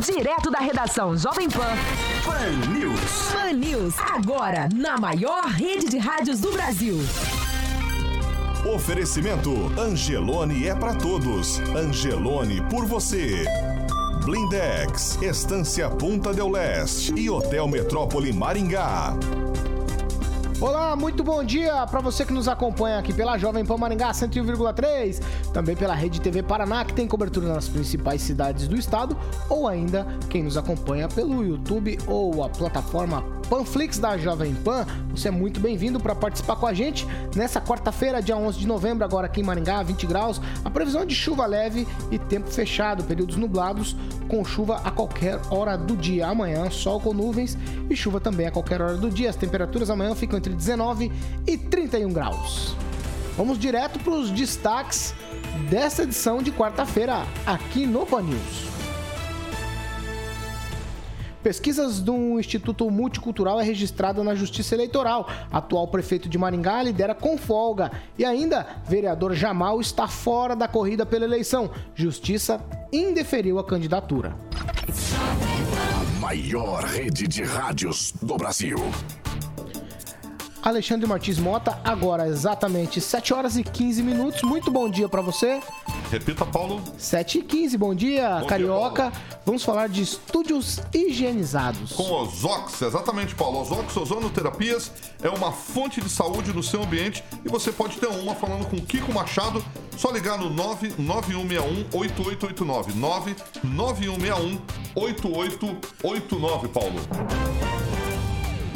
Direto da redação Jovem Pan. Pan News. Pan News, agora na maior rede de rádios do Brasil. Oferecimento Angelone é para todos. Angelone por você. Blindex, Estância Punta del Leste e Hotel Metrópole Maringá. Olá, muito bom dia para você que nos acompanha aqui pela Jovem Pan Maringá 101,3, também pela Rede TV Paraná, que tem cobertura nas principais cidades do estado, ou ainda quem nos acompanha pelo YouTube ou a plataforma Panflix da Jovem Pan. Você é muito bem-vindo para participar com a gente nessa quarta-feira, dia 11 de novembro, agora aqui em Maringá, 20 graus. A previsão de chuva leve e tempo fechado, períodos nublados com chuva a qualquer hora do dia. Amanhã, sol com nuvens e chuva também a qualquer hora do dia. As temperaturas amanhã ficam entre 19 e 31 graus. Vamos direto para os destaques dessa edição de quarta-feira aqui no Pan News. Pesquisas do Instituto Multicultural é registrada na Justiça Eleitoral. Atual prefeito de Maringá lidera com folga. E ainda, vereador Jamal está fora da corrida pela eleição. Justiça indeferiu a candidatura. A maior rede de rádios do Brasil. Alexandre Martins Mota, agora exatamente 7 horas e 15 minutos. Muito bom dia para você. Repita, Paulo. 7 e 15, bom dia, Bom Carioca. dia, Vamos falar de estúdios higienizados. Com Ozox, exatamente, Paulo. Ozox Ozonoterapias é uma fonte de saúde no seu ambiente e você pode ter uma falando com Kiko Machado. Só ligar no 99161-8889. 99161-8889, Paulo. 7 e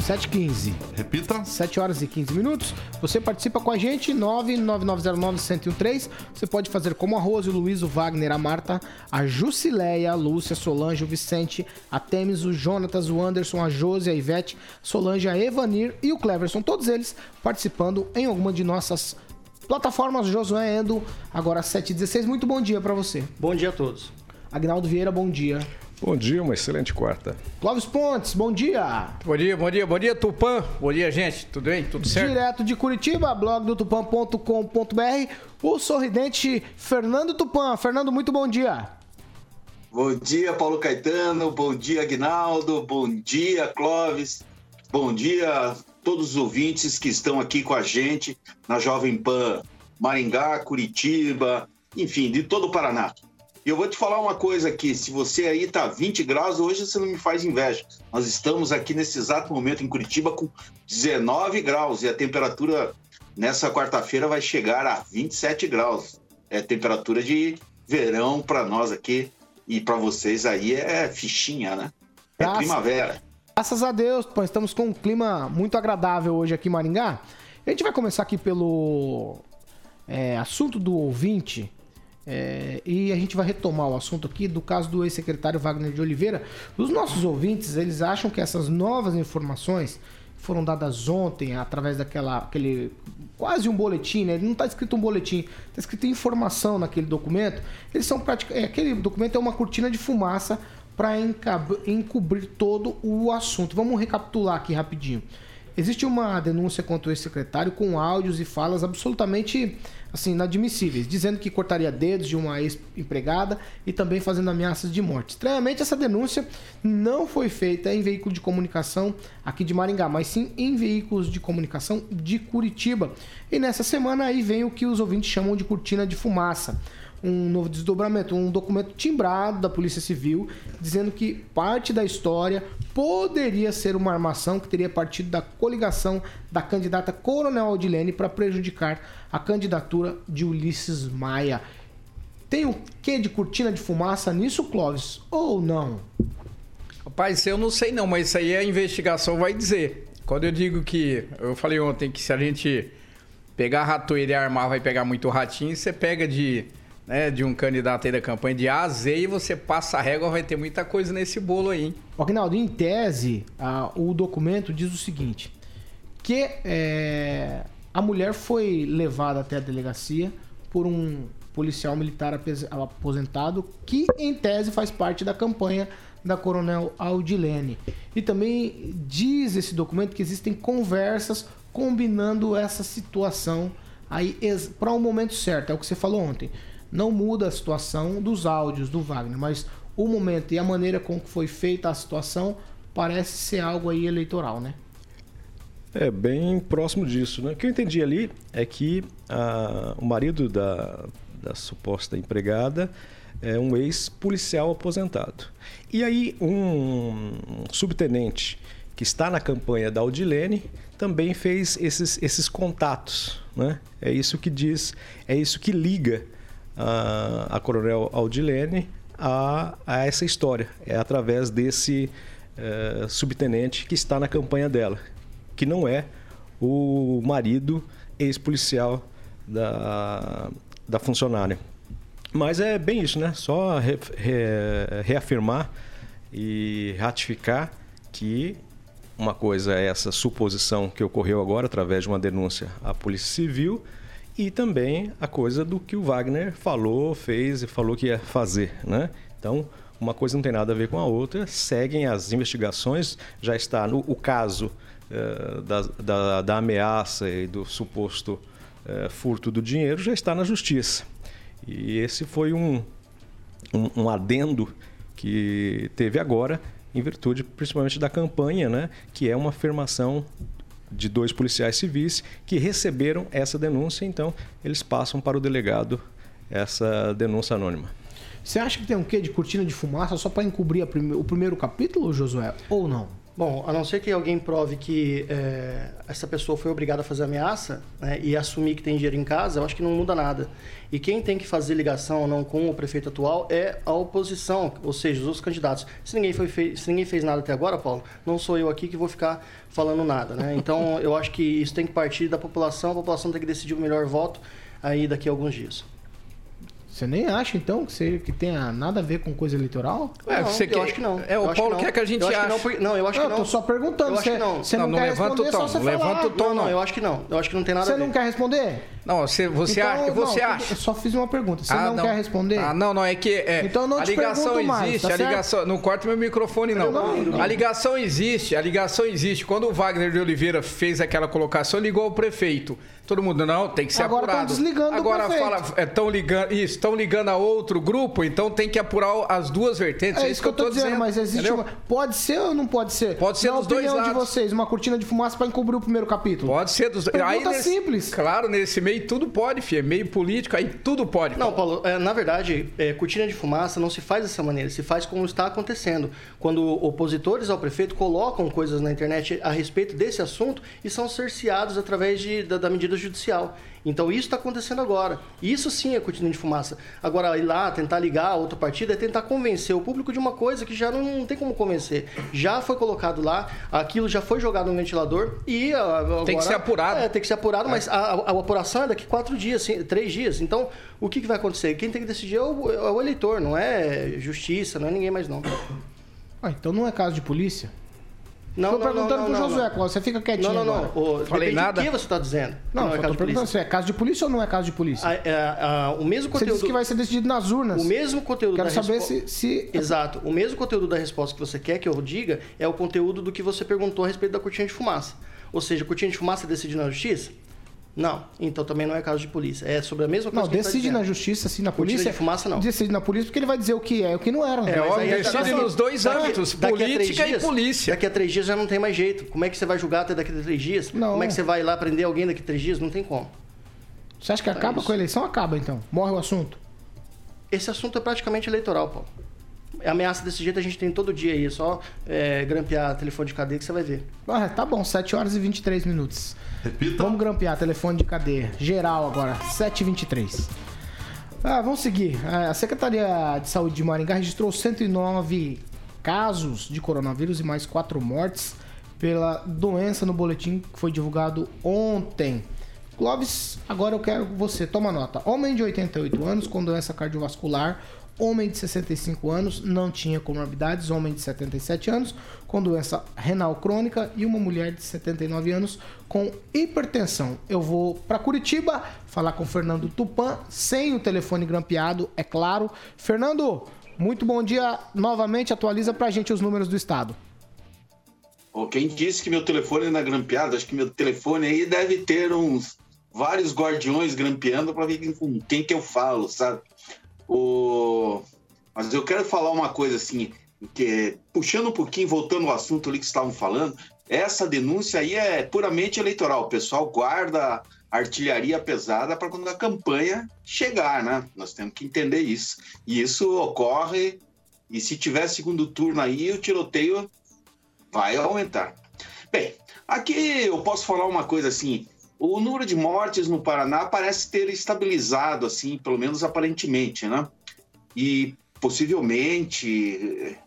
15. Repita. 7 horas e 15 minutos. Você participa com a gente, 99909-1013. Você pode fazer como a Rose, o Luiz, o Wagner, a Marta, a Jusileia, a Lúcia, a Solange, o Vicente, a Temis, o Jonatas, o Anderson, a Josi, a Ivete, Solange, a Evanir e o Cleverson. Todos eles participando em alguma de nossas plataformas. Josué Endo, agora 7h16. Muito bom dia para você. Bom dia a todos. Agnaldo Vieira, bom dia. Bom dia, uma excelente quarta. Clóvis Pontes, bom dia. Bom dia, bom dia, bom dia, Tupã. Bom dia, gente. Tudo bem? Tudo certo? Direto de Curitiba, blog do tupan.com.br, o sorridente Fernando Tupan. Fernando, muito bom dia. Bom dia, Paulo Caetano. Bom dia, Aguinaldo. Bom dia, Clóvis. Bom dia a todos os ouvintes que estão aqui com a gente na Jovem Pan Maringá, Curitiba, enfim, de todo o Paraná. E eu vou te falar uma coisa aqui: se você aí tá 20 graus, hoje você não me faz inveja. Nós estamos aqui nesse exato momento em Curitiba com 19 graus e a temperatura nessa quarta-feira vai chegar a 27 graus. É temperatura de verão para nós aqui e para vocês aí é fichinha, né? É Graças- primavera. Graças a Deus, estamos com um clima muito agradável hoje aqui em Maringá. A gente vai começar aqui pelo é, assunto do ouvinte. É, e a gente vai retomar o assunto aqui do caso do ex-secretário Wagner de Oliveira. Os nossos ouvintes, eles acham que essas novas informações foram dadas ontem através daquela aquele quase um boletim, né? Não está escrito um boletim, está escrito informação naquele documento. Eles são praticamente aquele documento é uma cortina de fumaça para encobrir todo o assunto. Vamos recapitular aqui rapidinho. Existe uma denúncia contra o ex-secretário com áudios e falas absolutamente assim inadmissíveis, dizendo que cortaria dedos de uma ex-empregada e também fazendo ameaças de morte. Estranhamente, essa denúncia não foi feita em veículo de comunicação aqui de Maringá, mas sim em veículos de comunicação de Curitiba. E nessa semana aí vem o que os ouvintes chamam de cortina de fumaça um novo desdobramento, um documento timbrado da Polícia Civil dizendo que parte da história poderia ser uma armação que teria partido da coligação da candidata Coronel Aldilene para prejudicar a candidatura de Ulisses Maia. Tem o que de cortina de fumaça nisso, Clóvis? Ou não? Rapaz, eu não sei não, mas isso aí a investigação vai dizer. Quando eu digo que, eu falei ontem que se a gente pegar ratoeira e armar vai pegar muito ratinho, você pega de, né, de um candidato aí da campanha de A a Z e você passa a régua, vai ter muita coisa nesse bolo aí, hein? Agnaldo, em tese, ah, o documento diz o seguinte: que é, a mulher foi levada até a delegacia por um policial militar aposentado que, em tese, faz parte da campanha da Coronel Aldilene. E também diz esse documento que existem conversas combinando essa situação aí para o momento certo. É o que você falou ontem. Não muda a situação dos áudios do Wagner, mas o momento e a maneira com que foi feita a situação parece ser algo aí eleitoral, né? É bem próximo disso, né? O que eu entendi ali é que a, o marido da, da suposta empregada é um ex-policial aposentado. E aí um subtenente que está na campanha da Audilene também fez esses, esses contatos, né? É isso que diz, é isso que liga a, a Coronel Audilene a, a essa história. É através desse é, subtenente que está na campanha dela, que não é o marido ex-policial da, da funcionária. Mas é bem isso, né? Só re, re, reafirmar e ratificar que uma coisa é essa suposição que ocorreu agora através de uma denúncia à Polícia Civil e também a coisa do que o Wagner falou, fez e falou que ia fazer, né? Então, uma coisa não tem nada a ver com a outra, seguem as investigações, já está no o caso eh, da, da, da, ameaça e do suposto eh, furto do dinheiro, já está na justiça. E esse foi um, um, um adendo que teve agora, em virtude principalmente da campanha, né, que é uma afirmação de dois policiais civis que receberam essa denúncia, então eles passam para o delegado essa denúncia anônima. Você acha que tem um quê de cortina de fumaça só para encobrir prime... o primeiro capítulo, Josué? Ou não? Bom, a não ser que alguém prove que é, essa pessoa foi obrigada a fazer ameaça né, e assumir que tem dinheiro em casa, eu acho que não muda nada. E quem tem que fazer ligação ou não com o prefeito atual é a oposição, ou seja, os outros candidatos. Se ninguém, foi fe... Se ninguém fez nada até agora, Paulo, não sou eu aqui que vou ficar falando nada. Né? Então, eu acho que isso tem que partir da população, a população tem que decidir o melhor voto aí daqui a alguns dias. Você nem acha, então, que, você, que tenha nada a ver com coisa eleitoral? É, não, você eu quer... acho que não. É, o Paulo quer que a gente eu ache. Que não, não, eu acho que não. Eu tô só perguntando. Eu acho você, que não. Você não, não, não quer levanta o responder, tom. só você levanta falar. o tom, Não, não. não, eu acho que não. Eu acho que não tem nada Você a ver. não quer responder? Não, você, você, Então, acha, você não, acha. Eu só fiz uma pergunta. Você Ah, não, quer responder? Ah, não, não, é que é, Então não a ligação mais, existe, tá a ligação, não corta meu microfone não. não, A ligação existe, a ligação existe. Quando o Wagner de Oliveira fez aquela colocação, ligou ao prefeito. Todo mundo não, tem que ser Agora apurado. desligando o Agora prefeito. fala, estão ligando, isso, estão ligando a outro grupo, então tem que apurar as duas vertentes. É isso que eu tô dizendo, mas existe uma... Pode ser ou não pode ser? Pode ser Na dos dois opinião de lados. vocês, uma cortina de fumaça para encobrir o primeiro capítulo? Pode ser dos Pergunta nesse- simples. Claro, nesse meio tudo pode, filho. É meio político, aí tudo pode. Não, Paulo, é, na verdade, é, cortina de fumaça não se faz dessa maneira, se faz como está acontecendo. Quando opositores ao prefeito colocam coisas na internet a respeito desse assunto e são cerceados através de, da, da medida judicial. Então isso está acontecendo agora. Isso sim é cortina de fumaça. Agora, ir lá, tentar ligar a outra partida é tentar convencer o público de uma coisa que já não, não tem como convencer. Já foi colocado lá, aquilo já foi jogado no ventilador e ah, agora... Tem que ser apurado. É, tem que ser apurado, mas a, a- a apuração é daqui quatro dias, três dias. Então, o que, que vai acontecer? Quem tem que decidir é o, é o eleitor, não é justiça, não é ninguém mais não. Ah, então não é caso de polícia? Não, não, perguntando não, pro não, Josué, não. Cláudio. Você fica quietinho Não, não, agora. não. O, Falei nada. do que você está dizendo. Não, é caso de perguntando polícia. se é caso de polícia ou não é caso de polícia. Ah, é, ah, o mesmo Você conteúdo... disse que vai ser decidido nas urnas. O mesmo conteúdo Quero da saber respo- se, se... Exato. O mesmo conteúdo da resposta que você quer que eu diga é o conteúdo do que você perguntou a respeito da cortina de fumaça. Ou seja, cortina de fumaça é decidido na justiça? Não. Então também não é caso de polícia. É sobre a mesma coisa Não, que tá decide na dizendo. justiça, assim, na polícia. de fumaça, não. Decide na polícia porque ele vai dizer o que é e o que não era. É Mas óbvio, tá decide assim, nos dois daqui- âmbitos, daqui a três política e dias- polícia. Daqui a três dias já não tem mais jeito. Como é que você vai julgar até daqui a três dias? Não. Como é que você vai lá prender alguém daqui a três dias? Não tem como. Você acha que acaba isso. com a eleição? Acaba, então. Morre o assunto. Esse assunto é praticamente eleitoral, Paulo. Ameaça desse jeito a gente tem todo dia aí. É só é, grampear telefone de cadeia que você vai ver. Ah, tá bom, 7 horas e 23 minutos. Repita. Vamos grampear telefone de cadeia. Geral agora, 7h23. Ah, vamos seguir. Ah, A Secretaria de Saúde de Maringá registrou 109 casos de coronavírus e mais 4 mortes pela doença no boletim que foi divulgado ontem. Clóvis, agora eu quero você, toma nota. Homem de 88 anos com doença cardiovascular, homem de 65 anos, não tinha comorbidades, homem de 77 anos com doença renal crônica e uma mulher de 79 anos com hipertensão. Eu vou para Curitiba falar com Fernando Tupan, sem o telefone grampeado, é claro. Fernando, muito bom dia novamente, atualiza pra gente os números do estado. Ô, quem disse que meu telefone é grampeado? Acho que meu telefone aí deve ter uns vários guardiões grampeando para ver com quem que eu falo, sabe? O... Mas eu quero falar uma coisa assim, que puxando um pouquinho, voltando ao assunto ali que estavam falando, essa denúncia aí é puramente eleitoral. O pessoal guarda artilharia pesada para quando a campanha chegar, né? Nós temos que entender isso. E isso ocorre, e se tiver segundo turno aí, o tiroteio vai aumentar. Bem, aqui eu posso falar uma coisa assim. O número de mortes no Paraná parece ter estabilizado, assim, pelo menos aparentemente, né? E possivelmente,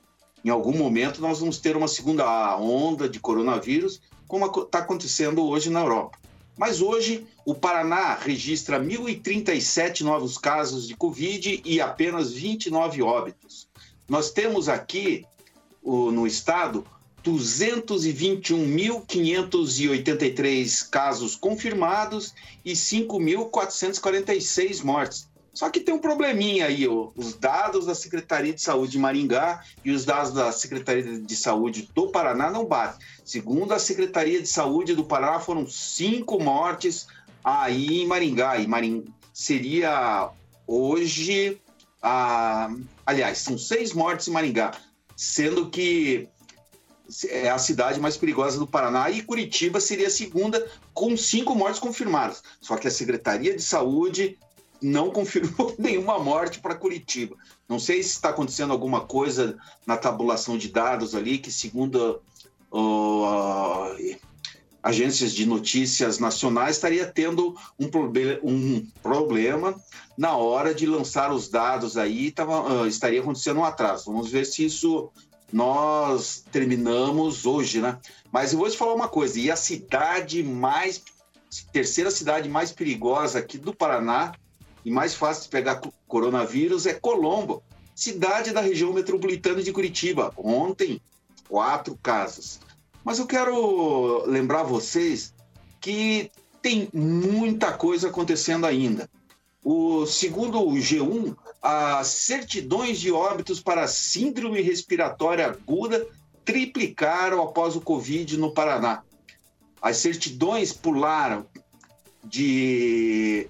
em algum momento, nós vamos ter uma segunda onda de coronavírus, como está acontecendo hoje na Europa. Mas hoje, o Paraná registra 1.037 novos casos de Covid e apenas 29 óbitos. Nós temos aqui, no estado, 221.583 casos confirmados e 5.446 mortes. Só que tem um probleminha aí, ó. os dados da Secretaria de Saúde de Maringá e os dados da Secretaria de Saúde do Paraná não batem. Segundo a Secretaria de Saúde do Paraná, foram cinco mortes aí em Maringá. E Maringá seria hoje, a... aliás, são seis mortes em Maringá, sendo que é a cidade mais perigosa do Paraná e Curitiba seria a segunda com cinco mortes confirmadas. Só que a Secretaria de Saúde não confirmou nenhuma morte para Curitiba. Não sei se está acontecendo alguma coisa na tabulação de dados ali, que segundo uh, agências de notícias nacionais estaria tendo um, um, problema na hora de lançar os dados aí, tava, uh, estaria acontecendo um atraso. Vamos ver se isso nós terminamos hoje, né? Mas eu vou te falar uma coisa, e a cidade mais terceira cidade mais perigosa aqui do Paraná e mais fácil de pegar coronavírus é Colombo, cidade da região metropolitana de Curitiba. Ontem, quatro casos. Mas eu quero lembrar vocês que tem muita coisa acontecendo ainda. O segundo o G1, as certidões de óbitos para síndrome respiratória aguda triplicaram após o Covid no Paraná. As certidões pularam de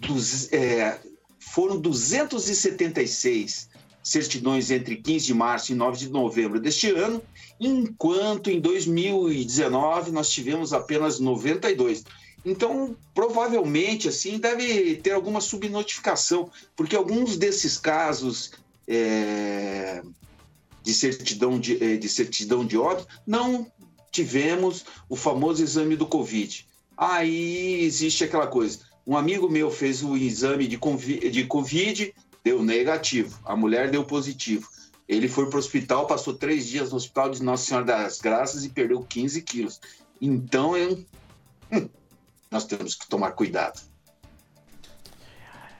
dos, é, foram 276 certidões entre 15 de março e 9 de novembro deste ano, enquanto em 2019 nós tivemos apenas 92. Então, provavelmente, assim, deve ter alguma subnotificação, porque alguns desses casos é, de certidão de, é, de certidão de óbito não tivemos o famoso exame do Covid. Aí existe aquela coisa um amigo meu fez o exame de COVID, de COVID, deu negativo. A mulher deu positivo. Ele foi para o hospital, passou três dias no hospital de Nossa Senhora das Graças e perdeu 15 quilos. Então, eu... nós temos que tomar cuidado.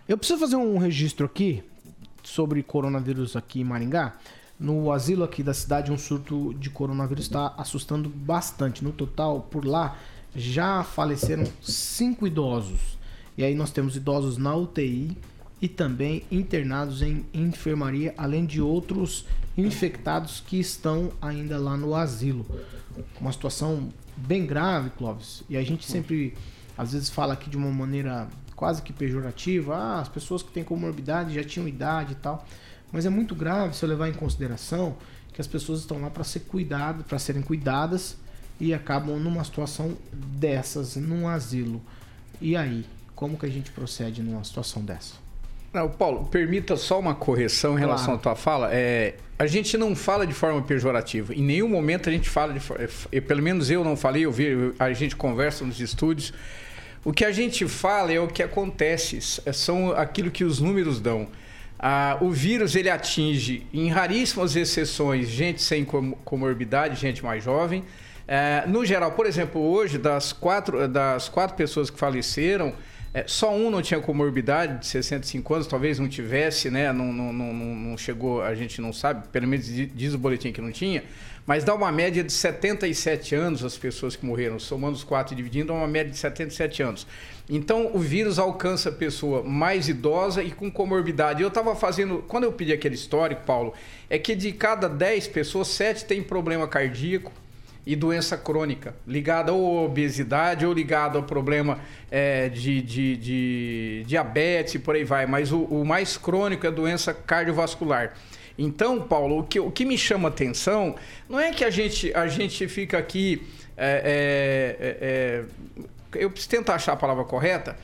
Eu preciso fazer um registro aqui sobre coronavírus aqui em Maringá. No asilo aqui da cidade, um surto de coronavírus está assustando bastante. No total, por lá, já faleceram cinco idosos. E aí nós temos idosos na UTI e também internados em enfermaria, além de outros infectados que estão ainda lá no asilo. Uma situação bem grave, Clóvis. E a gente sempre, às vezes, fala aqui de uma maneira quase que pejorativa. Ah, as pessoas que têm comorbidade já tinham idade e tal. Mas é muito grave se eu levar em consideração que as pessoas estão lá para ser cuidadas, para serem cuidadas e acabam numa situação dessas, num asilo. E aí? Como que a gente procede numa situação dessa? Não, Paulo, permita só uma correção em relação claro. à tua fala. É, a gente não fala de forma pejorativa. Em nenhum momento a gente fala de. É, pelo menos eu não falei, eu vi, a gente conversa nos estúdios. O que a gente fala é o que acontece, é, são aquilo que os números dão. Ah, o vírus ele atinge, em raríssimas exceções, gente sem comorbidade, gente mais jovem. É, no geral, por exemplo, hoje, das quatro, das quatro pessoas que faleceram, é, só um não tinha comorbidade de 65 anos, talvez não tivesse, né? Não, não, não, não chegou, a gente não sabe, pelo menos diz o boletim que não tinha, mas dá uma média de 77 anos as pessoas que morreram, somando os quatro e dividindo, dá uma média de 77 anos. Então o vírus alcança a pessoa mais idosa e com comorbidade. Eu estava fazendo, quando eu pedi aquele histórico, Paulo, é que de cada 10 pessoas, 7 têm problema cardíaco, e doença crônica, ligada ou à obesidade ou ligada ao problema é, de, de, de, diabetes e por aí vai. Mas o, o mais crônico é a doença cardiovascular. Então, Paulo, o que, o que me chama atenção não é que a gente, a gente fica aqui. É, é, é, eu preciso tentar achar a palavra correta.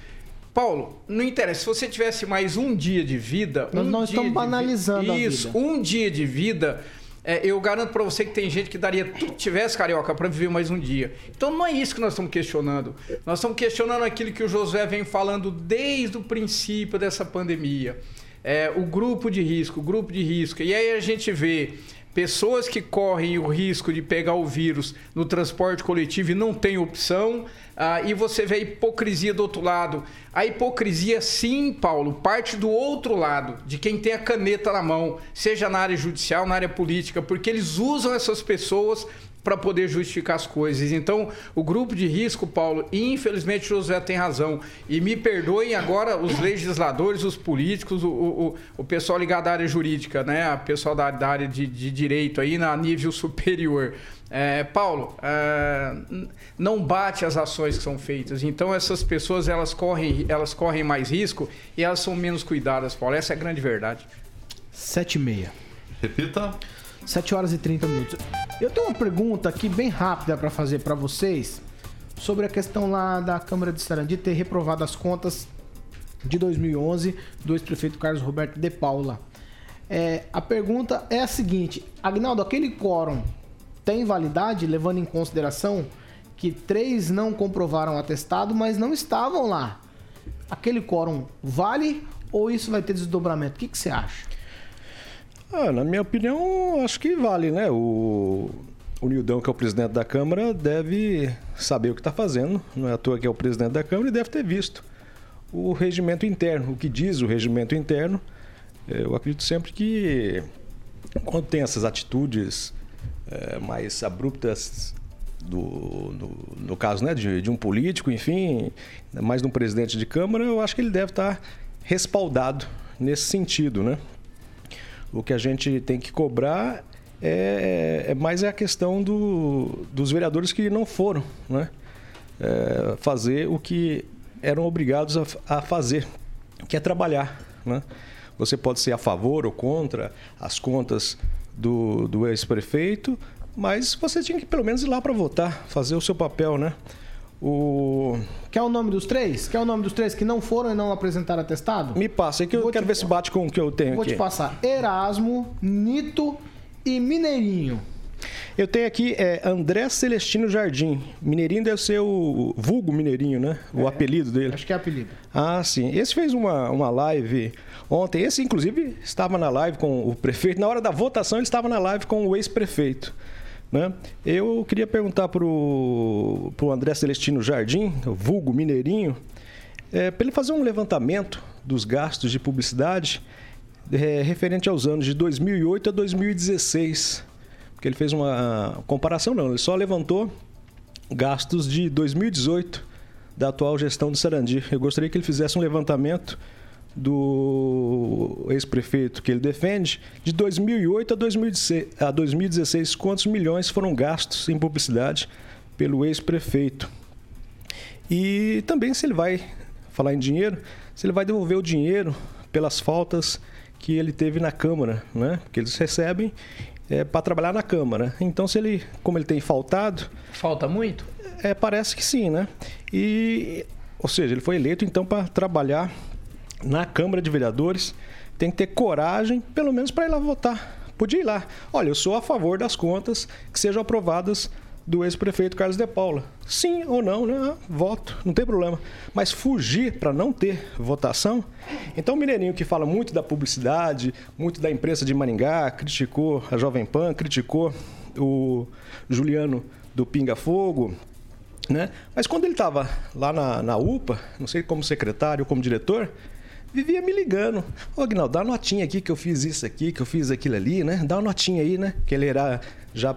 Paulo, não interessa. Se você tivesse mais um dia de vida. Nós um não estamos banalizando vi- Isso, vida. um dia de vida. É, eu garanto pra você que tem gente que daria tudo que tivesse, carioca, pra viver mais um dia. Então não é isso que nós estamos questionando. Nós estamos questionando aquilo que o Josué vem falando desde o princípio dessa pandemia. É, o grupo de risco, o grupo de risco. E aí a gente vê pessoas que correm o risco de pegar o vírus no transporte coletivo e não tem opção. ah, e você vê a hipocrisia do outro lado. A hipocrisia, sim, Paulo, parte do outro lado, de quem tem a caneta na mão, seja na área judicial, na área política, porque eles usam essas pessoas para poder justificar as coisas. Então, o grupo de risco, Paulo, infelizmente José tem razão. E me perdoem agora os legisladores, os políticos, o, o, o pessoal ligado à área jurídica, né? O pessoal da, da área de, de direito aí na nível superior. É, Paulo, é, não bate as ações que são feitas. Então essas pessoas elas correm, elas correm mais risco e elas são menos cuidadas, Paulo. Essa é a grande verdade. 7 e meia. Repita. 7 horas e 30 minutos. Eu tenho uma pergunta aqui bem rápida para fazer para vocês sobre a questão lá da Câmara de Sarandi ter reprovado as contas de 2011 do ex-prefeito Carlos Roberto de Paula. É, a pergunta é a seguinte: Agnaldo, aquele quórum tem validade, levando em consideração que três não comprovaram atestado, mas não estavam lá? Aquele quórum vale ou isso vai ter desdobramento? O que, que você acha? Ah, na minha opinião, acho que vale, né? O, o Nildão, que é o presidente da Câmara, deve saber o que está fazendo. Não é à toa que é o presidente da Câmara e deve ter visto o regimento interno, o que diz o regimento interno. Eh, Eu acredito sempre que quando tem essas atitudes eh, mais abruptas do, no, no caso né, de, de um político, enfim, mais de um presidente de Câmara, eu acho que ele deve estar respaldado nesse sentido, né? O que a gente tem que cobrar é, é mais a questão do, dos vereadores que não foram né? É, fazer o que eram obrigados a, a fazer, que é trabalhar. Né? Você pode ser a favor ou contra as contas do, do ex-prefeito, mas você tinha que pelo menos ir lá para votar, fazer o seu papel, né? O... Quer o nome dos três? Quer o nome dos três que não foram e não apresentaram atestado? Me passa aí que eu Vou quero te- ver se bate com o que eu tenho Vou aqui. te passar Erasmo, Nito e Mineirinho. Eu tenho aqui é, André Celestino Jardim. Mineirinho deve ser o vulgo Mineirinho, né? O apelido dele. Acho que é apelido. Ah, sim. Esse fez uma, uma live ontem. Esse, inclusive, estava na live com o prefeito. Na hora da votação, ele estava na live com o ex-prefeito. Né? Eu queria perguntar para o André Celestino Jardim, vulgo Mineirinho, é, para ele fazer um levantamento dos gastos de publicidade é, referente aos anos de 2008 a 2016. Porque ele fez uma comparação, não, ele só levantou gastos de 2018 da atual gestão do Sarandi. Eu gostaria que ele fizesse um levantamento do ex-prefeito que ele defende de 2008 a 2016, a 2016 quantos milhões foram gastos em publicidade pelo ex-prefeito. E também se ele vai falar em dinheiro, se ele vai devolver o dinheiro pelas faltas que ele teve na Câmara, né? Porque eles recebem para trabalhar na Câmara. Então, se ele, como ele tem faltado, Falta muito? é, parece que sim, né? E, ou seja, ele foi eleito então para trabalhar na Câmara de Vereadores. Tem que ter coragem, pelo menos para ir lá votar. Podia ir lá. Olha, eu sou a favor das contas que sejam aprovadas do ex-prefeito Carlos de Paula. Sim ou não, né? Ah, Voto, não tem problema. Mas fugir para não ter votação. Então, o Mineirinho que fala muito da publicidade, muito da imprensa de Maringá, criticou a Jovem Pan, criticou o Juliano do Pinga Fogo, né? Mas quando ele estava lá na, na UPA, não sei como secretário ou como diretor, vivia me ligando. Ô, Aguinaldo, dá uma notinha aqui que eu fiz isso aqui, que eu fiz aquilo ali, né? Dá uma notinha aí, né? Que ele era já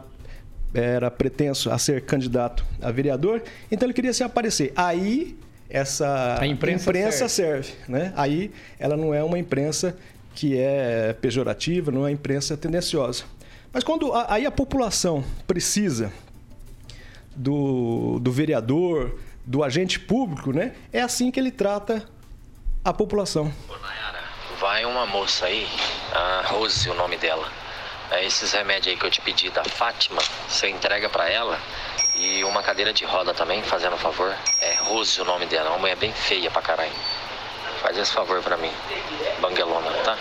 era pretenso a ser candidato a vereador, então ele queria se aparecer. Aí essa A imprensa serve, né? Aí ela não é uma imprensa que é pejorativa, não é uma imprensa tendenciosa. Mas quando a- aí a população precisa do, do vereador, do agente público, né? É assim que ele trata a população. Vai uma moça aí A Rose, o nome dela. É esses remédios aí que eu te pedi da Fátima, você entrega pra ela. E uma cadeira de roda também, fazendo um favor. É Rose o nome dela, uma mulher bem feia pra caralho. Faz esse favor pra mim. Banguelona, tá?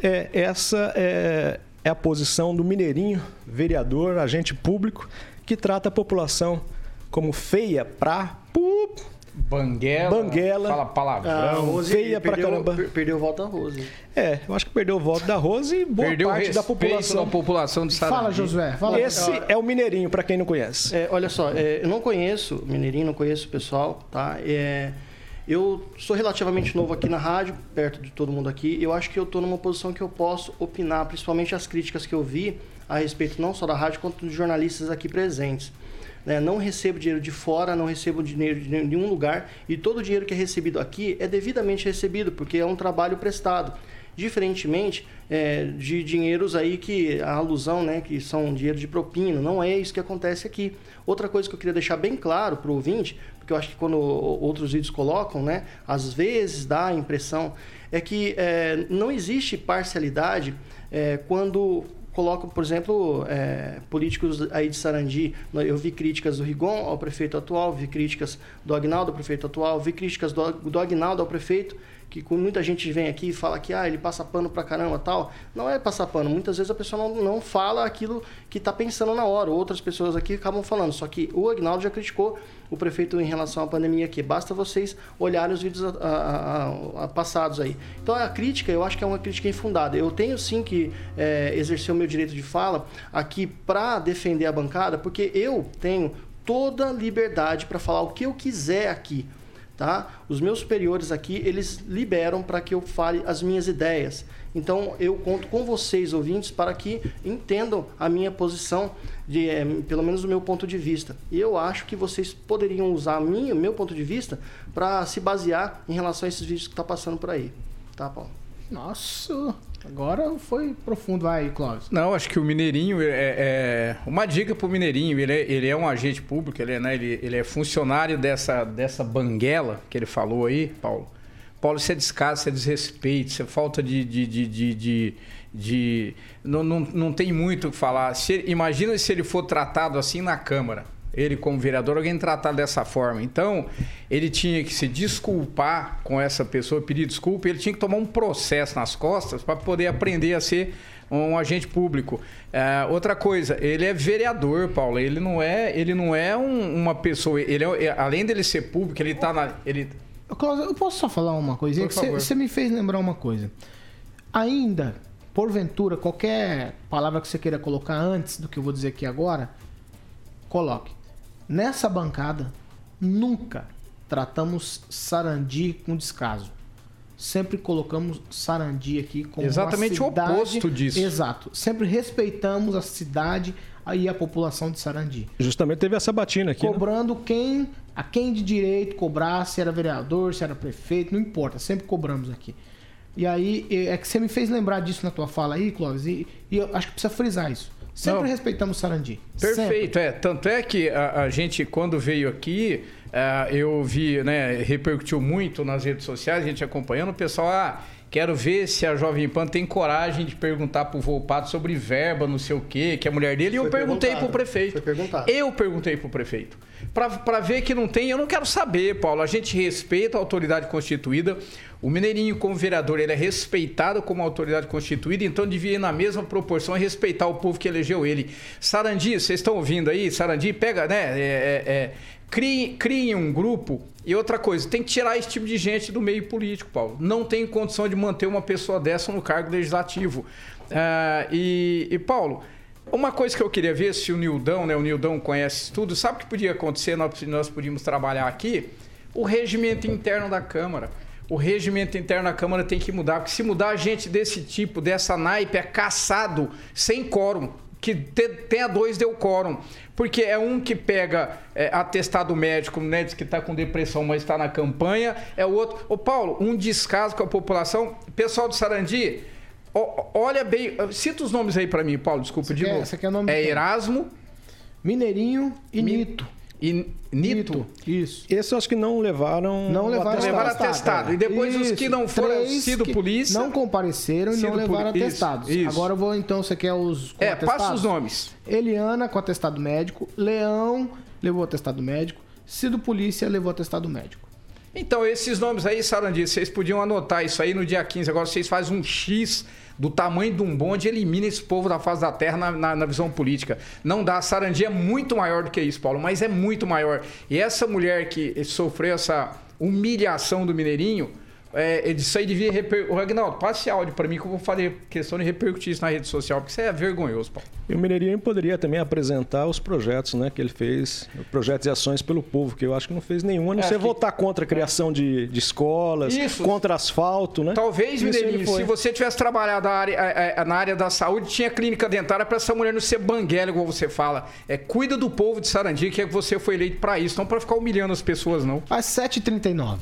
É, essa é, é a posição do Mineirinho, vereador, agente público, que trata a população como feia pra. pu- Banguela. Banguela. Fala palavrão. A Rose feia pra perdeu, caramba. per- Perdeu o voto da Rose. É, eu acho que perdeu o voto da Rose e boa Perdeu parte da população. da população de Sarandi. Fala, Josué. Fala. Esse é o Mineirinho, pra quem não conhece. É, olha só, é, eu não conheço Mineirinho, não conheço o pessoal, tá? É, eu sou relativamente novo aqui na rádio, perto de todo mundo aqui. Eu acho que eu estou numa posição que eu posso opinar, principalmente as críticas que eu vi a respeito não só da rádio, quanto dos jornalistas aqui presentes. né? Não recebo dinheiro de fora, não recebo dinheiro de nenhum lugar e todo o dinheiro que é recebido aqui é devidamente recebido, porque é um trabalho prestado. Diferentemente é, de dinheiros aí que a alusão, né, que são dinheiro de propina, não é isso que acontece aqui. Outra coisa que eu queria deixar bem claro para o ouvinte, porque eu acho que quando outros vídeos colocam, né, às vezes dá a impressão, é que é, não existe parcialidade é, quando colocam, por exemplo, é, políticos aí de Sarandi. Eu vi críticas do Rigon ao prefeito atual, vi críticas do Agnaldo ao prefeito atual, vi críticas do, do Agnaldo ao prefeito, que muita gente vem aqui e fala que ah, ele passa pano pra caramba tal. Não é passar pano, muitas vezes a pessoa não, não fala aquilo que está pensando na hora. Outras pessoas aqui acabam falando. Só que o Agnaldo já criticou o prefeito em relação à pandemia aqui. Basta vocês olharem os vídeos a, a, a, passados aí. Então a crítica, eu acho que é uma crítica infundada. Eu tenho sim que é, exercer o meu direito de fala aqui para defender a bancada, porque eu tenho toda liberdade para falar o que eu quiser aqui. Tá? Os meus superiores aqui, eles liberam para que eu fale as minhas ideias. Então, eu conto com vocês, ouvintes, para que entendam a minha posição, de, é, pelo menos do meu ponto de vista. E eu acho que vocês poderiam usar o meu ponto de vista para se basear em relação a esses vídeos que está passando por aí. Tá, Paulo? Nossa, agora foi profundo. Vai, Clóvis. Não, acho que o Mineirinho é, é uma dica pro Mineirinho. Ele é, ele é um agente público, ele é, né, ele, ele é funcionário dessa, dessa banguela que ele falou aí, Paulo. Paulo, isso é descaso, isso é desrespeito, isso é falta de. de, de, de, de, de- não, não, não tem muito o que falar. Se imagina se ele for tratado assim na Câmara. Ele, como vereador, alguém tratado dessa forma. Então, ele tinha que se desculpar com essa pessoa, pedir desculpa, ele tinha que tomar um processo nas costas para poder aprender a ser um agente público. É, outra coisa, ele é vereador, Paulo. Ele não é, ele não é um- uma pessoa. Ele é, além dele ser público, ele tá na. Ele, Clóvis, eu posso só falar uma coisinha? Você me fez lembrar uma coisa. Ainda, porventura, qualquer palavra que você queira colocar antes do que eu vou dizer aqui agora, coloque. Nessa bancada, nunca tratamos Sarandi com descaso. Sempre colocamos Sarandi aqui como Exatamente o uma cidade... oposto disso. Exato. Sempre respeitamos a cidade e a população de Sarandi. Justamente teve essa batina aqui. né? Cobrando quem, a quem de direito cobrar, se era vereador, se era prefeito, não importa, sempre cobramos aqui. E aí, é que você me fez lembrar disso na tua fala aí, Clóvis, e, e eu acho que precisa frisar isso. Sempre Não. respeitamos o Sarandi. Sempre. Perfeito, é. Tanto é que a, a gente, quando veio aqui, ah, eu vi, né, repercutiu muito nas redes sociais, a gente acompanhando, o pessoal, ah, quero ver se a Jovem Pan tem coragem de perguntar pro Volpato sobre verba, não sei o quê, que é a mulher dele, e eu perguntei pro prefeito. Eu perguntei pro prefeito. Pra ver que não tem, eu não quero saber, Paulo. A gente respeita a autoridade constituída. O Mineirinho, como vereador, ele é respeitado como autoridade constituída, então devia ir na mesma proporção e respeitar o povo que elegeu ele. Sarandi, vocês estão ouvindo aí? Sarandi, pega, né? É, é, é, um grupo. E outra coisa, tem que tirar esse tipo de gente do meio político, Paulo. Não tem condição de manter uma pessoa dessa no cargo legislativo. Ah, e, e, Paulo, uma coisa que eu queria ver, se o Nildão, né? O Nildão conhece tudo, sabe o que podia acontecer? Nós, nós podíamos trabalhar aqui? O regimento interno da Câmara. O regimento interno da Câmara tem que mudar, porque se mudar gente desse tipo, dessa naipe, é caçado sem quórum. Que te- tenha dois deu quórum. Porque é um que pega é, atestado médico, né? Diz que está com depressão, mas está na campanha. É o outro. Ô, Paulo, um descaso com a população. Pessoal do Sarandi, ó- olha bem. Cita os nomes aí para mim, Paulo, desculpa Você de quer- novo. você quer nome de é? Erasmo, Mineirinho e Mi- Nito. E Nito. Isso. Esses eu acho que não levaram. Não levaram atestado. Levaram atestado. E depois os que Isso. não foram Três sido que polícia. Não compareceram e não levaram poli- isso, atestados. isso. Agora eu vou, então, você quer os com É, atestados? passa os nomes. Eliana com atestado médico. Leão levou atestado médico. Cido Polícia levou atestado médico. Então, esses nomes aí, Sarandi, vocês podiam anotar isso aí no dia 15. Agora vocês fazem um X do tamanho de um bonde elimina esse povo da face da terra na, na- na visão política. Não dá. Sarandi é muito maior do que isso, Paulo, mas é muito maior. E essa mulher que sofreu essa humilhação do Mineirinho, é, isso aí devia repercutir. O Agnaldo, passe áudio pra mim que eu vou fazer questão de repercutir isso na rede social, porque isso é vergonhoso, Paulo. E o Mineirinho poderia também apresentar os projetos né, que ele fez, projetos e ações pelo povo, que eu acho que não fez nenhum, a não É, ser que- votar contra a criação de, de escolas, Isso. contra asfalto, né? Talvez, Mineirinho, se você tivesse trabalhado a área- na área da saúde, tinha clínica dentária para essa mulher não ser banguela, igual você fala. É, cuida do povo de Sarandi, que é que você foi eleito para isso, não para ficar humilhando as pessoas, não. Às 7h39.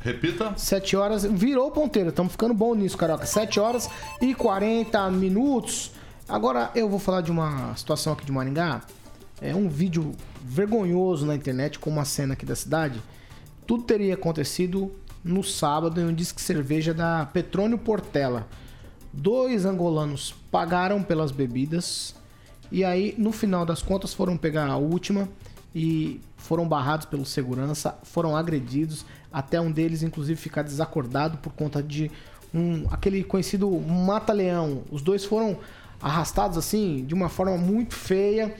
Repita. 7 horas, virou ponteira, estamos ficando bom nisso, Carioca. 7 horas e 40 minutos. Agora eu vou falar de uma situação aqui de Maringá. É um vídeo vergonhoso na internet com uma cena aqui da cidade. Tudo teria acontecido no sábado em um disque cerveja da Petrônio Portela. Dois angolanos pagaram pelas bebidas e aí no final das contas foram pegar a última e foram barrados pelo segurança, foram agredidos, até um deles inclusive ficar desacordado por conta de um aquele conhecido mata-leão. Os dois foram arrastados assim de uma forma muito feia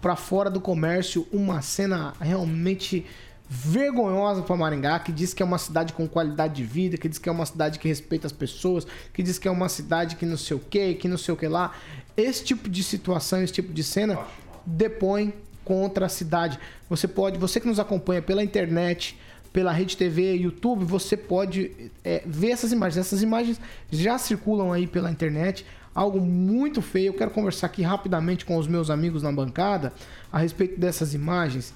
para fora do comércio, uma cena realmente vergonhosa para Maringá, que diz que é uma cidade com qualidade de vida, que diz que é uma cidade que respeita as pessoas, que diz que é uma cidade que não sei o que, que não sei o que lá. Esse tipo de situação, esse tipo de cena depõe contra a cidade. Você pode, você que nos acompanha pela internet, pela Rede TV, YouTube, você pode é, ver essas imagens. Essas imagens já circulam aí pela internet. Algo muito feio. Eu quero conversar aqui rapidamente com os meus amigos na bancada a respeito dessas imagens.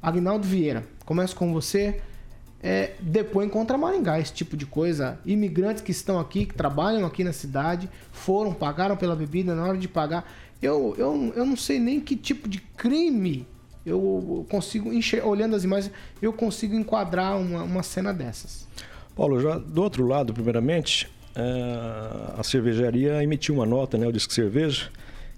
Agnaldo Vieira, começo com você. É, depõe contra Maringá esse tipo de coisa. Imigrantes que estão aqui, que trabalham aqui na cidade, foram, pagaram pela bebida na hora de pagar. Eu, eu, eu não sei nem que tipo de crime eu consigo, olhando as imagens, eu consigo enquadrar uma, uma cena dessas. Paulo, já do outro lado, primeiramente, eh, a cervejaria emitiu uma nota, né, o Disque Cerveja,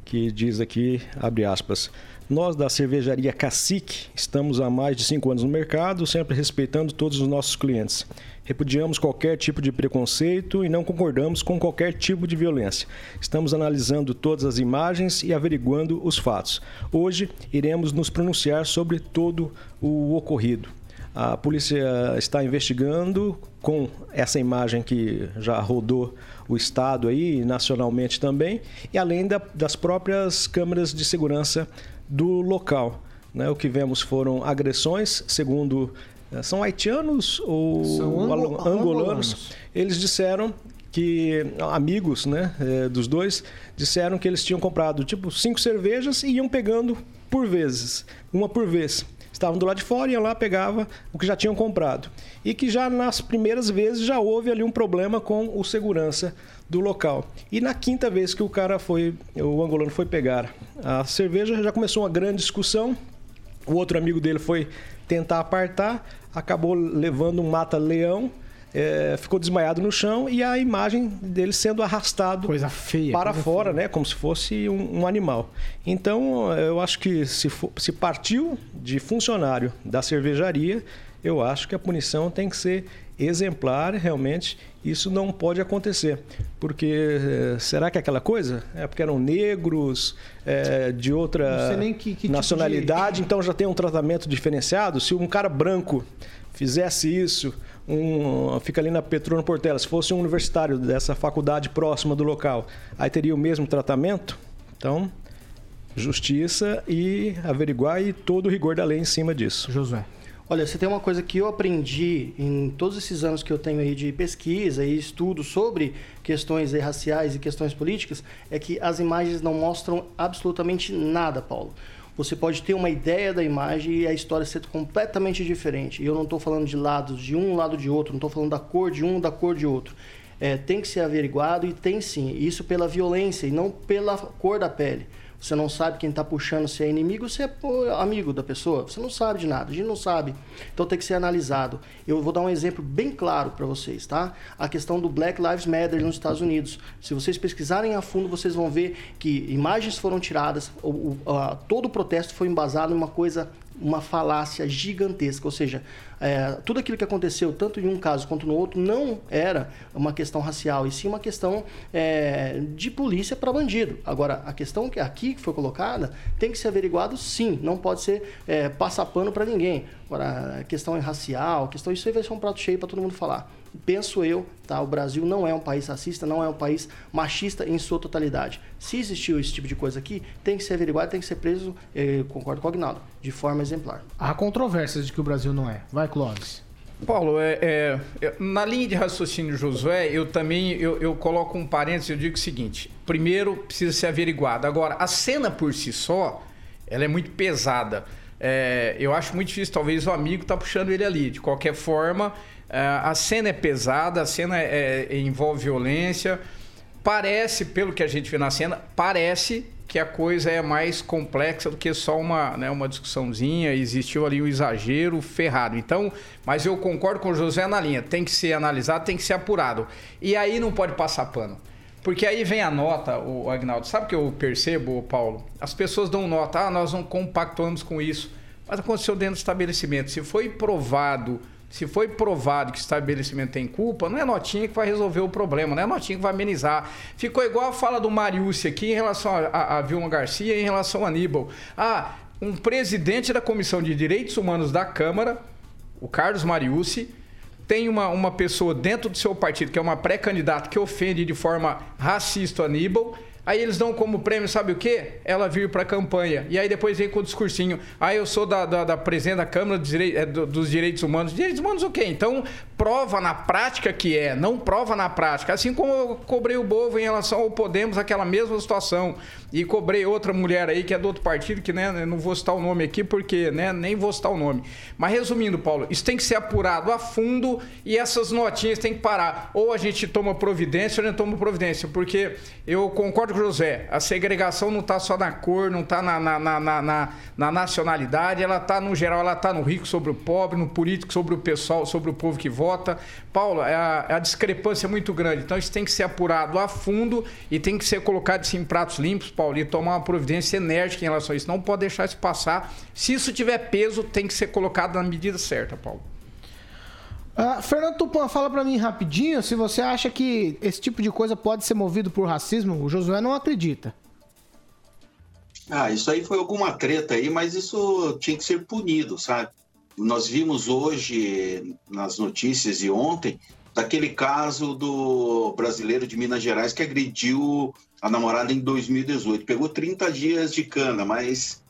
que diz aqui, abre aspas, nós da cervejaria Cacique estamos há mais de cinco anos no mercado, sempre respeitando todos os nossos clientes. Repudiamos qualquer tipo de preconceito e não concordamos com qualquer tipo de violência. Estamos analisando todas as imagens e averiguando os fatos. Hoje iremos nos pronunciar sobre todo o ocorrido. A polícia está investigando com essa imagem que já rodou o estado aí, nacionalmente também, e além da- das próprias câmeras de segurança do local. né? O que vemos foram agressões, segundo são haitianos ou São ango- alo- angolanos. angolanos. Eles disseram que amigos, né, eh, dos dois disseram que eles tinham comprado tipo cinco cervejas e iam pegando por vezes, uma por vez. Estavam do lado de fora, iam lá, pegava o que já tinham comprado. E que já nas primeiras vezes já houve ali um problema com o segurança do local. E na quinta vez que o cara foi, o angolano foi pegar a cerveja, já começou uma grande discussão. O outro amigo dele foi tentar apartar, acabou levando um mata-leão, eh, ficou desmaiado no chão e a imagem dele sendo arrastado feia. para fora, feia. né? Como se fosse um, um animal. Então, eu acho que se, for- se partiu de funcionário da cervejaria, eu acho que a punição tem que ser exemplar, realmente. Isso não pode acontecer. Porque eh, será que é aquela coisa? É porque eram negros, eh, de outra nem que- que tipo nacionalidade, então já tem um tratamento diferenciado? Se um cara branco fizesse isso, um, fica ali na Petrona Portela, se fosse um universitário dessa faculdade próxima do local, aí teria o mesmo tratamento? Então, justiça e averiguar e todo o rigor da lei em cima disso. Josué. Olha, você tem uma coisa que eu aprendi em todos esses anos que eu tenho aí de pesquisa e estudo sobre questões raciais e questões políticas, é que as imagens não mostram absolutamente nada, Paulo. Você pode ter uma ideia da imagem e a história ser completamente diferente. E eu não estou falando de lados de um lado de outro, não estou falando da cor de um da cor de outro. É, tem que ser averiguado e tem sim. Isso pela violência e não pela cor da pele. Você não sabe quem está puxando, se é inimigo ou se é amigo da pessoa. Você não sabe de nada, a gente não sabe. Então tem que ser analisado. Eu vou dar um exemplo bem claro para vocês, tá? A questão do Black Lives Matter nos Estados Unidos. Se vocês pesquisarem a fundo, vocês vão ver que imagens foram tiradas, o, o, a, todo o protesto foi embasado em uma coisa uma falácia gigantesca, ou seja, é, tudo aquilo que aconteceu, tanto em um caso quanto no outro, não era uma questão racial, e sim uma questão é, de polícia para bandido. Agora, a questão que aqui foi colocada tem que ser averiguado sim, não pode ser é, passar pano para ninguém. Agora, a questão é racial, a questão, isso aí vai ser um prato cheio para todo mundo falar penso eu, tá? O Brasil não é um país racista, não é um país machista em sua totalidade. Se existiu esse tipo de coisa aqui, tem que ser averiguado, tem que ser preso, eh, concordo com o Agnaldo, de forma exemplar. Há controvérsias de que o Brasil não é. Vai, Clóvis. Paulo, é, é, na linha de raciocínio Josué, eu também eu, eu coloco um parênteses, eu digo o seguinte: primeiro precisa ser averiguado. Agora, a cena por si só, ela é muito pesada. É, eu acho muito difícil, talvez o amigo tá puxando ele ali. De qualquer forma, é, a cena é pesada, a cena é, é, envolve violência. Parece, pelo que a gente vê na cena, parece que a coisa é mais complexa do que só uma, né, uma discussãozinha, existiu ali um exagero ferrado. Então, mas eu concordo com o José na linha, tem que ser analisado, tem que ser apurado. E aí não pode passar pano. Porque aí vem a nota, o Agnaldo. Sabe o que eu percebo, Paulo? As pessoas dão nota, ah, nós não compactuamos com isso. Mas aconteceu dentro do estabelecimento. Se foi provado se foi provado que o estabelecimento tem culpa, não é notinha que vai resolver o problema, não é notinha que vai amenizar. Ficou igual a fala do Mariucci aqui em relação a, a, Vilma Garcia e em relação a Aníbal. Ah, um presidente da Comissão de Direitos Humanos da Câmara, o Carlos Mariucci, tem uma, uma pessoa dentro do seu partido que é uma pré-candidata que ofende de forma racista o Aníbal Aí eles dão como prêmio, sabe o quê? Ela vir para a campanha. E aí depois vem com o discursinho. Ah, eu sou da, da, da presidente da Câmara dos Direitos, é, dos Direitos Humanos. Direitos Humanos o quê? Então, prova na prática que é, não prova na prática. Assim como eu cobrei o Bovo em relação ao Podemos, aquela mesma situação. E cobrei outra mulher aí, que é do outro partido, que né, não vou citar o nome aqui, porque né, nem vou citar o nome. Mas resumindo, Paulo, isso tem que ser apurado a fundo e essas notinhas tem que parar. Ou a gente toma providência ou gente toma providência. Porque eu concordo José, a segregação não está só na cor, não está na, na, na, na, na nacionalidade, ela está no geral, ela está no rico sobre o pobre, no político sobre o pessoal, sobre o povo que vota. Paulo, é a, é a discrepância é muito grande, então isso tem que ser apurado a fundo e tem que ser colocado assim, em pratos limpos, Paulo, e tomar uma providência enérgica em relação a isso. Não pode deixar isso passar. Se isso tiver peso, tem que ser colocado na medida certa, Paulo. Uh, Fernando Tupan, fala para mim rapidinho se você acha que esse tipo de coisa pode ser movido por racismo. O Josué não acredita. Ah, isso aí foi alguma treta aí, mas isso tinha que ser punido, sabe? Nós vimos hoje nas notícias e ontem daquele caso do brasileiro de Minas Gerais que agrediu a namorada em 2018. Pegou 30 dias de cana, mas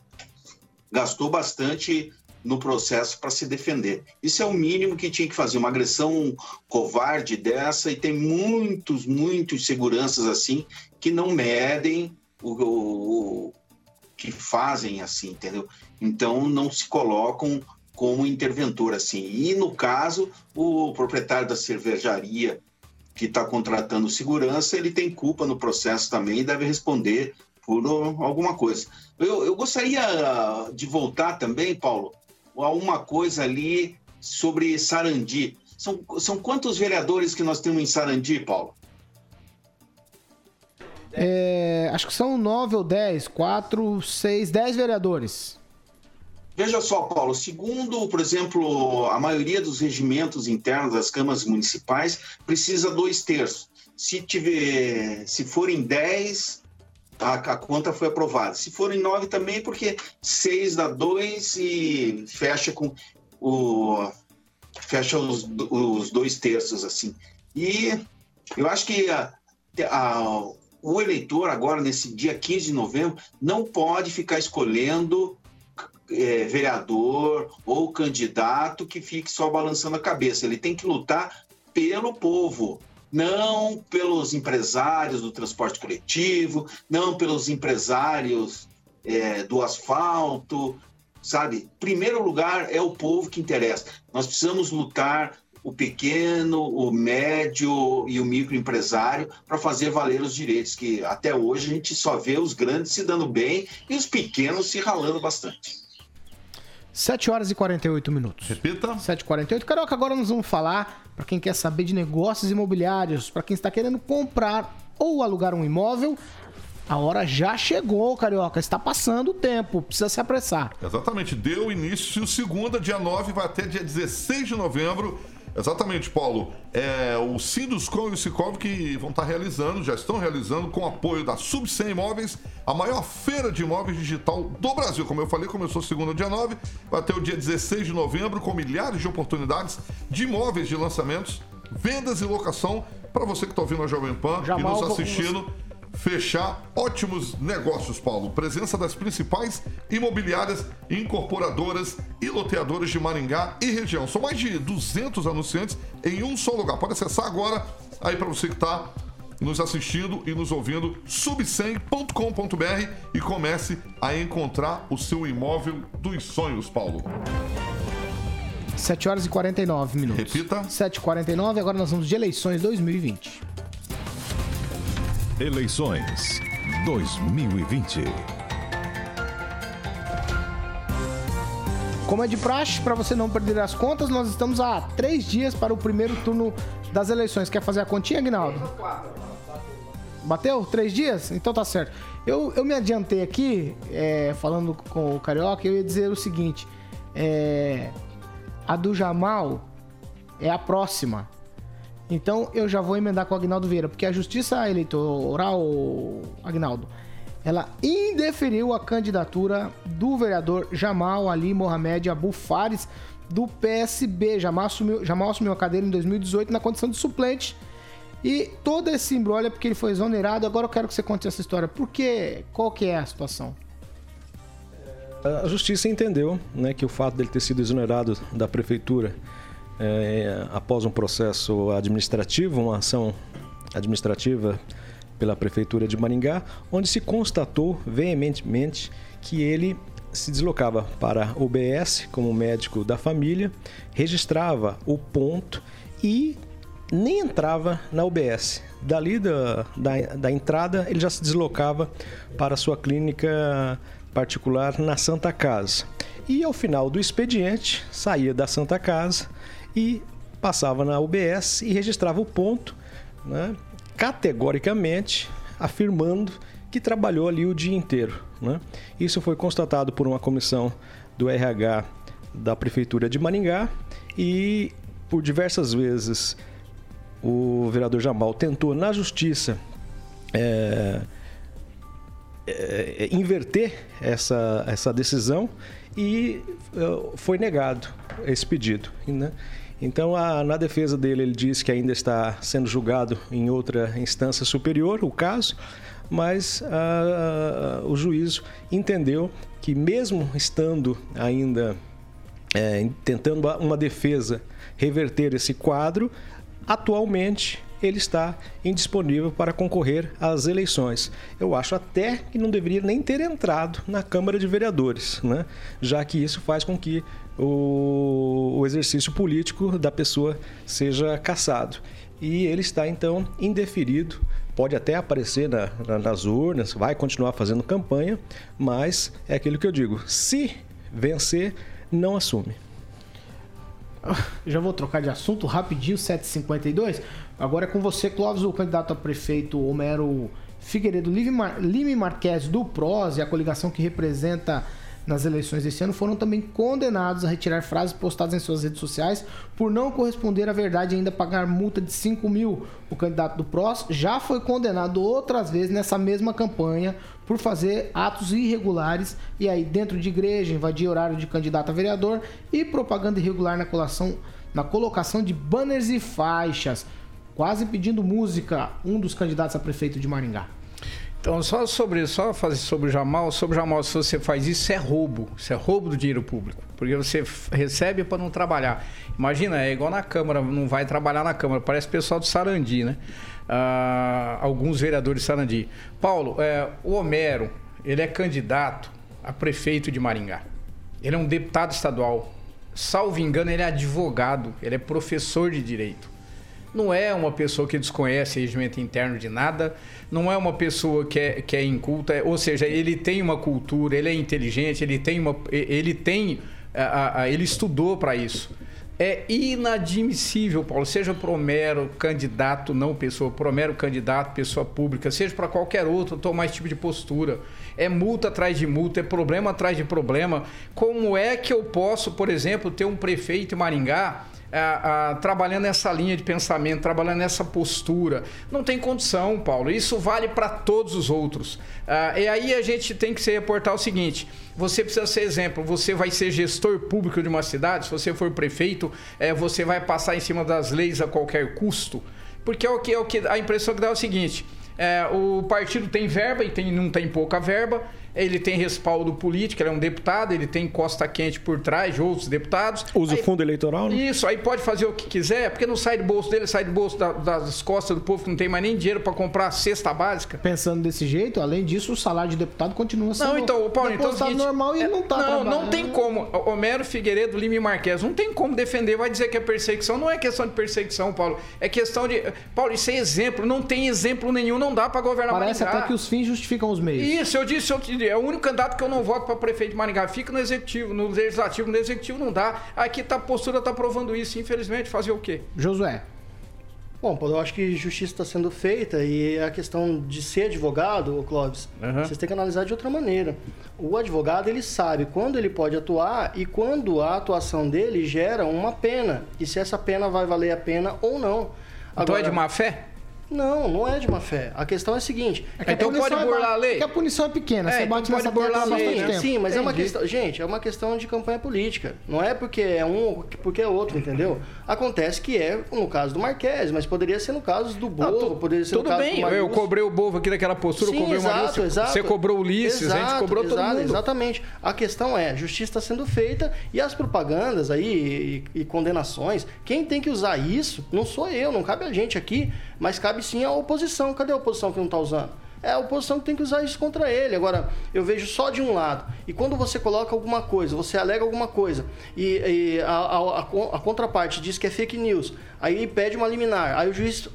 gastou bastante no processo para se defender. Isso é o mínimo que tinha que fazer, uma agressão covarde dessa, e tem muitos, muitos seguranças assim que não medem o, o, o que fazem assim, entendeu? Então não se colocam como interventor assim. E no caso, o proprietário da cervejaria que está contratando segurança, ele tem culpa no processo também e deve responder por alguma coisa. Eu, eu gostaria de voltar também, Paulo, a uma coisa ali sobre Sarandi. São, são quantos vereadores que nós temos em Sarandi, Paulo? É, acho que são nove ou dez, quatro, seis, dez vereadores. Veja só, Paulo, segundo, por exemplo, a maioria dos regimentos internos das câmaras municipais, precisa dois terços. Se tiver, se forem dez, a, a, conta foi aprovada. Se forem nove também, porque seis dá dois e fecha com o fecha os, os dois terços assim. E eu acho que a, a, o eleitor agora nesse dia 15 de novembro não pode ficar escolhendo é, vereador ou candidato que fique só balançando a cabeça. Ele tem que lutar pelo povo não pelos empresários do transporte coletivo, não pelos empresários é, do asfalto, sabe? Primeiro lugar é o povo que interessa. Nós precisamos lutar o pequeno, o médio e o microempresário para fazer valer os direitos, que até hoje a gente só vê os grandes se dando bem e os pequenos se ralando bastante. 7 horas e 48 minutos. Repita. 7h48. Carioca, agora nós vamos falar para quem quer saber de negócios imobiliários, para quem está querendo comprar ou alugar um imóvel. A hora já chegou, Carioca. Está passando o tempo. Precisa se apressar. Exatamente. Deu início segunda, dia 9, vai até dia 16 de novembro. Exatamente, Paulo. É, o Sinduscom e o Sicov que vão estar realizando, já estão realizando, com apoio da Sub100 Imóveis, a maior feira de imóveis digital do Brasil. Como eu falei, começou segunda, dia 9, vai até o dia 16 de novembro, com milhares de oportunidades de imóveis de lançamentos, vendas e locação para você que está ouvindo a Jovem Pan Jamal, e nos assistindo fechar ótimos negócios, Paulo. Presença das principais imobiliárias, incorporadoras e loteadoras de Maringá e região. São mais de 200 anunciantes em um só lugar. Pode acessar agora aí para você que está nos assistindo e nos ouvindo, sub100.com.br e comece a encontrar o seu imóvel dos sonhos, Paulo. 7 horas e 49 minutos. Repita. 7h49, agora nós vamos de eleições 2020. Eleições 2020. Como é de praxe, para você não perder as contas, nós estamos a três dias para o primeiro turno das eleições. Quer fazer a continha, Aguinaldo? Bateu? Três dias? Então tá certo. Eu, eu me adiantei aqui, é, falando com o Carioca, eu ia dizer o seguinte: é, a do Jamal é a próxima. Então eu já vou emendar com o Agnaldo Vieira, porque a Justiça Eleitoral, Agnaldo, ela indeferiu a candidatura do vereador Jamal Ali Mohamed Abu Fares, do PSB. Jamal assumiu, Jamal assumiu a cadeira em 2018 na condição de suplente. E todo esse embrolho é porque ele foi exonerado. Agora eu quero que você conte essa história. Por quê? Qual que é a situação? A justiça entendeu né, que o fato dele ter sido exonerado da prefeitura é, após um processo administrativo, uma ação administrativa pela prefeitura de Maringá, onde se constatou veementemente que ele se deslocava para a UBS como médico da família, registrava o ponto e nem entrava na UBS. Dali da, da, da entrada, ele já se deslocava para sua clínica particular na Santa Casa. E ao final do expediente, saía da Santa Casa e passava na UBS e registrava o ponto, né, categoricamente afirmando que trabalhou ali o dia inteiro. Né? Isso foi constatado por uma comissão do RH da Prefeitura de Maringá e por diversas vezes o vereador Jamal tentou na justiça é, é, inverter essa, essa decisão e é, foi negado esse pedido. Né? Então, a, na defesa dele, ele diz que ainda está sendo julgado em outra instância superior o caso, mas a, o juízo entendeu que, mesmo estando ainda é, tentando uma defesa reverter esse quadro, atualmente ele está indisponível para concorrer às eleições. Eu acho até que não deveria nem ter entrado na Câmara de Vereadores, né? já que isso faz com que o, o exercício político da pessoa seja cassado. E ele está então indeferido, pode até aparecer na, na, nas urnas, vai continuar fazendo campanha, mas é aquilo que eu digo: se vencer, não assume. Já vou trocar de assunto rapidinho, 7h52. Agora é com você, Clóvis, o candidato a prefeito Homero Figueiredo Lime, Mar... Lime Marques do PROS e a coligação que representa nas eleições desse ano foram também condenados a retirar frases postadas em suas redes sociais por não corresponder à verdade e ainda pagar multa de 5 mil. O candidato do PROS já foi condenado outras vezes nessa mesma campanha por fazer atos irregulares e aí dentro de igreja, invadir horário de candidato a vereador e propaganda irregular na colação, na colocação de banners e faixas, quase pedindo música, um dos candidatos a prefeito de Maringá. Então, só sobre só fazer sobre o Jamal, sobre o Jamal, se você faz isso, é roubo. Isso é roubo do dinheiro público. Porque você recebe para não trabalhar. Imagina, é igual na Câmara, não vai trabalhar na Câmara. Parece pessoal do Sarandi, né? Ah, alguns vereadores de Sarandi. Paulo, é, o Homero, ele é candidato a prefeito de Maringá. Ele é um deputado estadual salvo engano, ele é advogado, ele é professor de direito. Não é uma pessoa que desconhece regimento interno de nada, não é uma pessoa que é, que é inculta, ou seja, ele tem uma cultura, ele é inteligente, ele tem uma. Ele tem. A, a, ele estudou para isso. É inadmissível, Paulo, seja pro mero candidato, não pessoa, pro mero candidato, pessoa pública, seja para qualquer outro, tomar esse tipo de postura. É multa atrás de multa, é problema atrás de problema. Como é que eu posso, por exemplo, ter um prefeito em Maringá a, trabalhando nessa linha de pensamento, trabalhando nessa postura. Não tem condição, Paulo. Isso vale para todos os outros. Ah, e aí a gente tem que se reportar o seguinte: você precisa ser exemplo. Você vai ser gestor público de uma cidade, se você for prefeito, é, você vai passar em cima das leis a qualquer custo. Porque é o que, é o que a impressão que dá é o seguinte: é, o partido tem verba e tem, não tem pouca verba ele tem respaldo político, ele é um deputado, ele tem costa quente por trás de outros deputados. Usa aí, o fundo eleitoral, né? Isso, aí pode fazer o que quiser, porque não sai do bolso dele, sai do bolso da, das costas do povo que não tem mais nem dinheiro para comprar a cesta básica. Pensando desse jeito, além disso, o salário de deputado continua sendo não, então, o Paulo, então, é seguinte, normal e é, não tá Não, não tem como. Homero Figueiredo, Lima e Marques, não tem como defender, vai dizer que é perseguição. Não é questão de perseguição, Paulo. É questão de. Paulo, isso é exemplo. Não tem exemplo nenhum, não dá para governar Parece Maringá. até que os fins justificam os meios. Isso, eu disse, eu, é o único candidato que eu não voto para prefeito de Maringá. Fica no executivo, no legislativo, no executivo não dá. Aqui tá, a postura está provando isso, infelizmente. Fazer o quê? Josué. Bom, eu acho que justiça está sendo feita e a questão de ser advogado, Clóvis, uhum. vocês têm que analisar de outra maneira. O advogado, ele sabe quando ele pode atuar e quando a atuação dele gera uma pena. E se essa pena vai valer a pena ou não. Agora, então é de má fé? Não, não é de má fé. A questão é a seguinte. É então pode é burlar é, a lei? Porque a punição é pequena. É, você bate pode burlar a lei, né? Sim, mas Entendi. é uma questão... Gente, é uma questão de campanha política. Não é porque é um porque é outro, entendeu? Acontece que é no caso do Marques, mas poderia ser no caso do Bovo, poderia ser tudo no caso bem. do eu cobrei o Bovo aqui daquela postura, Sim, eu cobrei exato, o Marilson. Exato. Você cobrou o Ulisses, exato, a gente cobrou exato, todo mundo. Exatamente. A questão é, justiça está sendo feita e as propagandas aí e, e condenações, quem tem que usar isso não sou eu, não cabe a gente aqui, mas cabe sim a oposição. Cadê a oposição que não está usando? É a oposição que tem que usar isso contra ele. Agora, eu vejo só de um lado. E quando você coloca alguma coisa, você alega alguma coisa, e, e a, a, a, contraparte diz que é fake news, aí pede uma liminar, aí o juiz,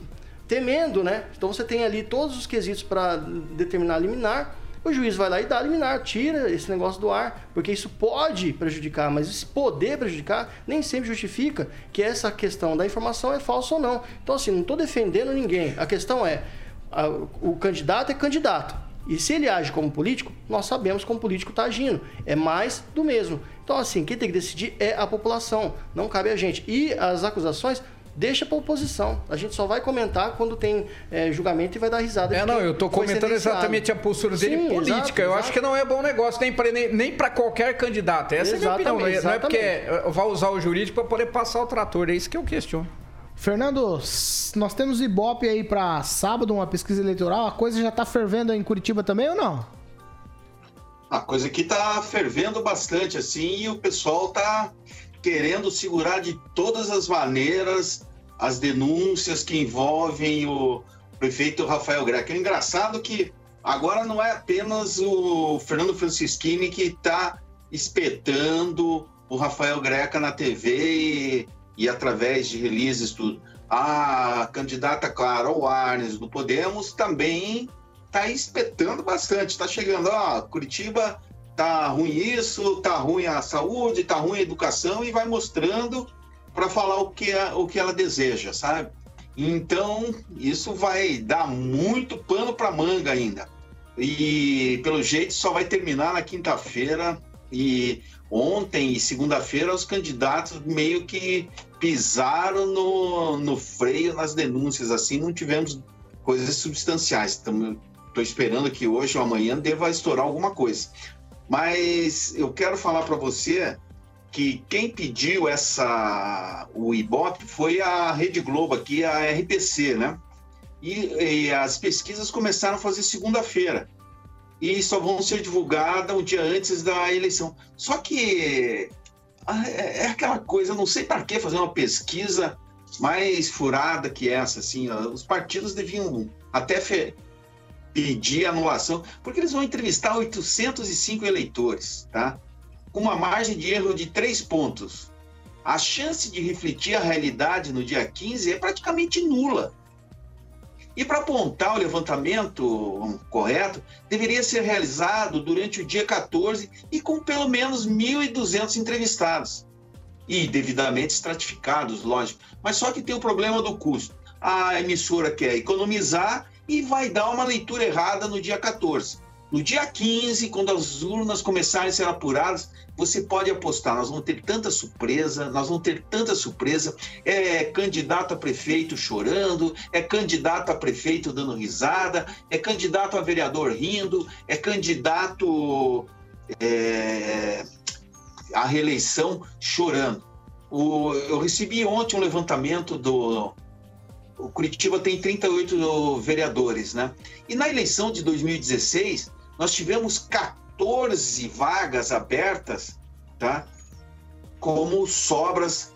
temendo, né? Então você tem ali todos os quesitos para determinar liminar, o juiz vai lá e dá liminar, tira esse negócio do ar, porque isso pode prejudicar, mas esse poder prejudicar nem sempre justifica que essa questão da informação é falsa ou não. Então, assim, não estou defendendo ninguém. A questão é, a, o candidato é candidato. E se ele age como político, nós sabemos como político está agindo. É mais do mesmo. Então, assim, quem tem que decidir é a população, não cabe a gente. E as acusações deixa para oposição. A gente só vai comentar quando tem é, julgamento e vai dar risada. É, não, eu estou comentando exatamente a postura dele Sim, política. Exato, eu exato. acho que não é bom negócio nem para nem, nem qualquer candidato. Essa exatamente, é a minha opinião. Não é, porque é, vai usar o jurídico para poder passar o trator. É isso que eu questiono. Fernando, nós temos Ibope aí para sábado, uma pesquisa eleitoral. A coisa já está fervendo em Curitiba também ou não? A coisa aqui está fervendo bastante, assim, e o pessoal está querendo segurar de todas as maneiras as denúncias que envolvem o prefeito Rafael Greco. É engraçado que agora não é apenas o Fernando Francischini que está espetando o Rafael Greca na TV e, e, através de releases tudo. A candidata Clara Warnes do Podemos também está espetando bastante. Está chegando, ó, Curitiba tá ruim isso, tá ruim a saúde, tá ruim a educação e vai mostrando para falar o que, a, o que ela deseja, sabe? Então, isso vai dar muito pano para manga ainda. E pelo jeito só vai terminar na quinta-feira e ontem e segunda-feira os candidatos meio que pisaram no, no freio nas denúncias, assim, não tivemos coisas substanciais. Então, estou esperando que hoje ou amanhã deva estourar alguma coisa. Mas eu quero falar para você que quem pediu essa o Ibope foi a Rede Globo aqui, a RPC, né? E, e as pesquisas começaram a fazer segunda-feira e só vão ser divulgadas um dia antes da eleição. Só que é, é aquela coisa, não sei para que fazer uma pesquisa mais furada que essa, assim, os partidos deviam até pedir anulação, porque eles vão entrevistar 805 eleitores, tá? Com uma margem de erro de três pontos. a chance de refletir a realidade no dia 15 é praticamente nula. E para apontar o levantamento correto, deveria ser realizado durante o dia 14 e com pelo menos 1.200 entrevistados. E devidamente estratificados, lógico. Mas só que tem o problema do custo. A emissora quer economizar e vai dar uma leitura errada no dia 14. No dia 15, quando as urnas começarem a ser apuradas, você pode apostar, nós vamos ter tanta surpresa, nós vamos ter tanta surpresa. É candidato a prefeito chorando, é candidato a prefeito dando risada, é candidato a vereador rindo, é candidato é, a reeleição chorando. O, eu recebi ontem um levantamento do. O Curitiba tem 38 vereadores, né? E na eleição de 2016, nós tivemos 14 vagas abertas, tá? Como sobras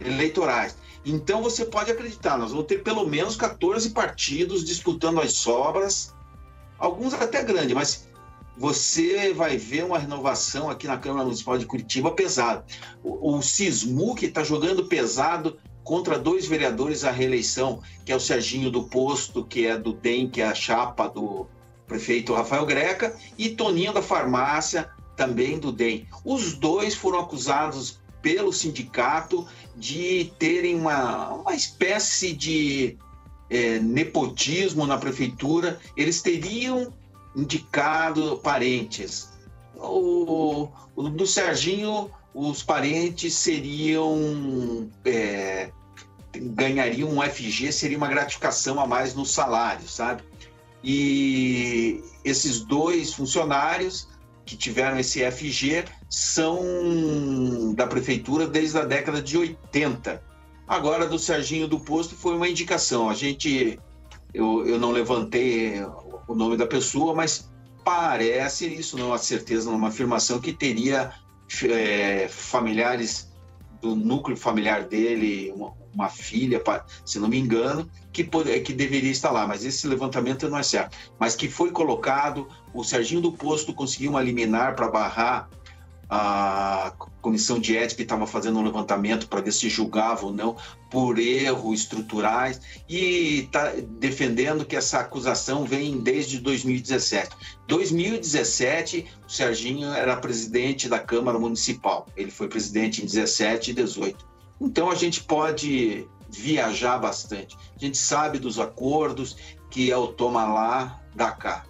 eleitorais. Então você pode acreditar, nós vamos ter pelo menos 14 partidos disputando as sobras, alguns até grandes, mas você vai ver uma renovação aqui na Câmara Municipal de Curitiba pesada. O, o Sismu, que está jogando pesado contra dois vereadores à reeleição, que é o Serginho do Posto, que é do DEM, que é a chapa do, prefeito Rafael Greca, e Toninho da Farmácia, também do DEM. Os dois foram acusados pelo sindicato de terem uma, uma espécie de é, nepotismo na prefeitura. Eles teriam indicado parentes. O, o do Serginho, os parentes seriam. É, ganhariam um FG, seria uma gratificação a mais no salário, sabe? E esses dois funcionários que tiveram esse FG são da prefeitura desde a década de 80. Agora, do Serginho do Posto foi uma indicação. A gente, eu, eu não levantei o nome da pessoa, mas parece, isso não uma certeza, uma afirmação, que teria é, familiares do núcleo familiar dele, uma, uma filha, se não me engano, que, que deveria estar lá, mas esse levantamento não é certo. Mas que foi colocado, o Serginho do Posto conseguiu uma liminar para barrar a comissão de ética estava fazendo um levantamento para ver se julgava ou não por erros estruturais e está defendendo que essa acusação vem desde 2017. 2017, o Serginho era presidente da Câmara Municipal. Ele foi presidente em 17 e 18. Então a gente pode viajar bastante. A gente sabe dos acordos que é o toma lá, dá cá.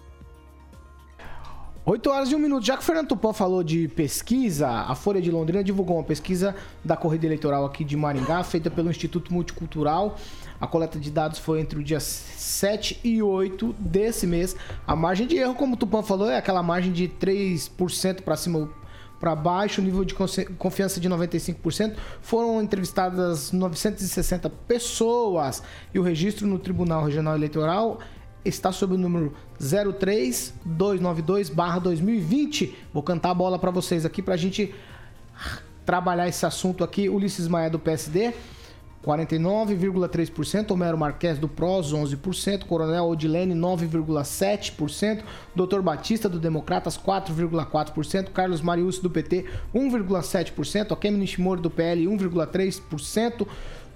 8 horas e 1 minuto. Já que o Fernando Tupã falou de pesquisa, a Folha de Londrina divulgou uma pesquisa da corrida eleitoral aqui de Maringá, feita pelo Instituto Multicultural. A coleta de dados foi entre o dia 7 e 8 desse mês. A margem de erro, como o Tupã falou, é aquela margem de 3% para cima para baixo, nível de confiança de 95%. Foram entrevistadas 960 pessoas e o registro no Tribunal Regional Eleitoral está sob o número 03292/2020. Vou cantar a bola para vocês aqui para a gente trabalhar esse assunto aqui. Ulisses Maia do PSD. 49,3%, Homero Marques do PROS 11%, Coronel Odilene 9,7%, Dr. Batista do Democratas 4,4%, Carlos Marius do PT 1,7%, Akemi Nishimori do PL 1,3%,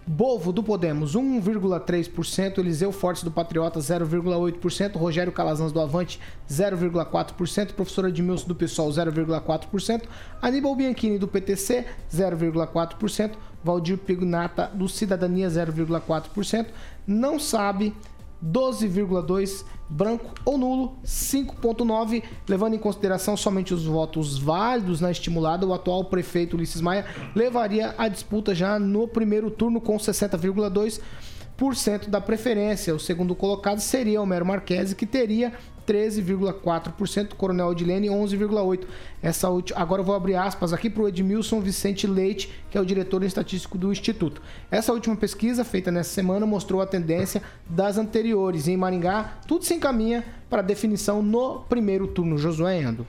Bovo do Podemos 1,3%, Eliseu Fortes do Patriota 0,8%, Rogério Calazans do Avante 0,4%, Professora Edmilson do PSOL 0,4%, Aníbal Bianchini do PTC 0,4%, Valdir Pignata do Cidadania 0,4%, não sabe 12,2 branco ou nulo 5,9, levando em consideração somente os votos válidos na estimulada, o atual prefeito Ulisses Maia levaria a disputa já no primeiro turno com 60,2% da preferência. O segundo colocado seria Homero Marquesi, que teria 13,4%, Coronel Odilene 11,8%. Essa última, agora eu vou abrir aspas aqui para o Edmilson Vicente Leite, que é o diretor estatístico do Instituto. Essa última pesquisa, feita nessa semana, mostrou a tendência das anteriores. Em Maringá, tudo se encaminha para definição no primeiro turno. Josué Endo.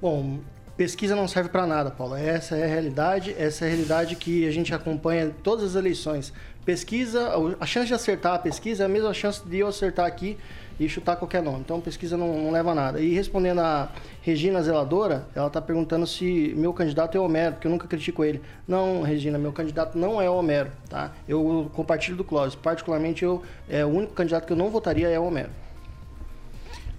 Bom, pesquisa não serve para nada, Paulo. Essa é a realidade, essa é a realidade que a gente acompanha todas as eleições. Pesquisa, a chance de acertar a pesquisa é a mesma chance de eu acertar aqui e chutar qualquer nome. Então pesquisa não, não leva a nada. E respondendo a Regina Zeladora, ela está perguntando se meu candidato é Homero, porque eu nunca critico ele. Não, Regina, meu candidato não é Homero, tá? Eu compartilho do Clóvis. Particularmente, eu, é, o único candidato que eu não votaria é Homero.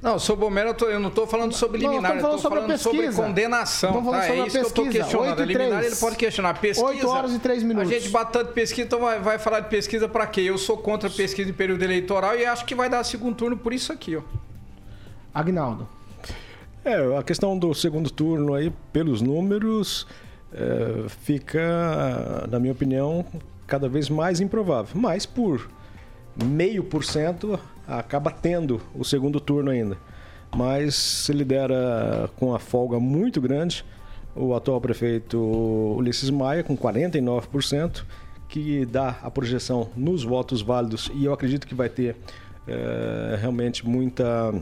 Não, sobre o Homero eu, não estou falando sobre Não, liminar, estamos eu estou falando falando sobre pesquisa. condenação. Estamos falando tá? sobre é a isso que eu estou pesquisa. questionando. Oito e liminar três. ele pode questionar. Pesquisa. Oito horas e três minutos. A gente bate tanto pesquisa, então vai, vai falar de pesquisa para quê? Eu sou contra pesquisa em período eleitoral e acho que vai dar segundo turno por isso aqui, ó. Agnaldo. É, a questão do segundo turno aí, pelos números, é, fica, na minha opinião, cada vez mais improvável. Mas por meio por cento acaba tendo o segundo turno ainda. Mas se lidera com uma folga muito grande o atual prefeito Ulisses Maia, com 49%, que dá a projeção nos votos válidos, e eu acredito que vai ter é, realmente muita.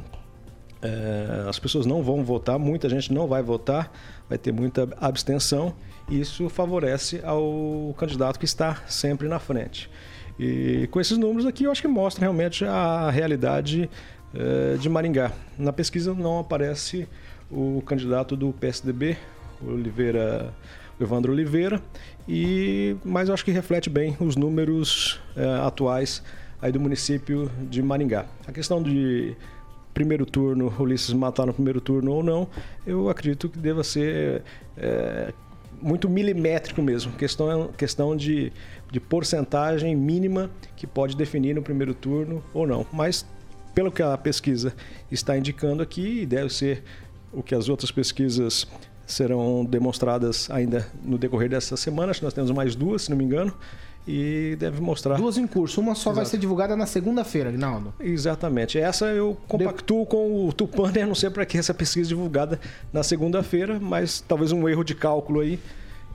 É, as pessoas não vão votar, muita gente não vai votar, vai ter muita abstenção, e isso favorece ao candidato que está sempre na frente. E com esses números aqui, eu acho que mostra realmente a realidade eh, de Maringá. Na pesquisa não aparece o candidato do PSDB, Oliveira, Evandro Oliveira, e mas eu acho que reflete bem os números eh, atuais aí do município de Maringá. A questão de primeiro turno, Ulisses matar no primeiro turno ou não, eu acredito que deva ser eh, muito milimétrico mesmo, questão, questão de, de porcentagem mínima que pode definir no primeiro turno ou não. Mas pelo que a pesquisa está indicando aqui, deve ser o que as outras pesquisas serão demonstradas ainda no decorrer dessa semana. Acho que nós temos mais duas, se não me engano, e deve mostrar. Duas em curso. Uma só vai Exato. ser divulgada na segunda-feira, Agnaldo. Exatamente. Essa eu compactuo com o Tupan, né? Não sei para que essa pesquisa divulgada na segunda-feira, mas talvez um erro de cálculo aí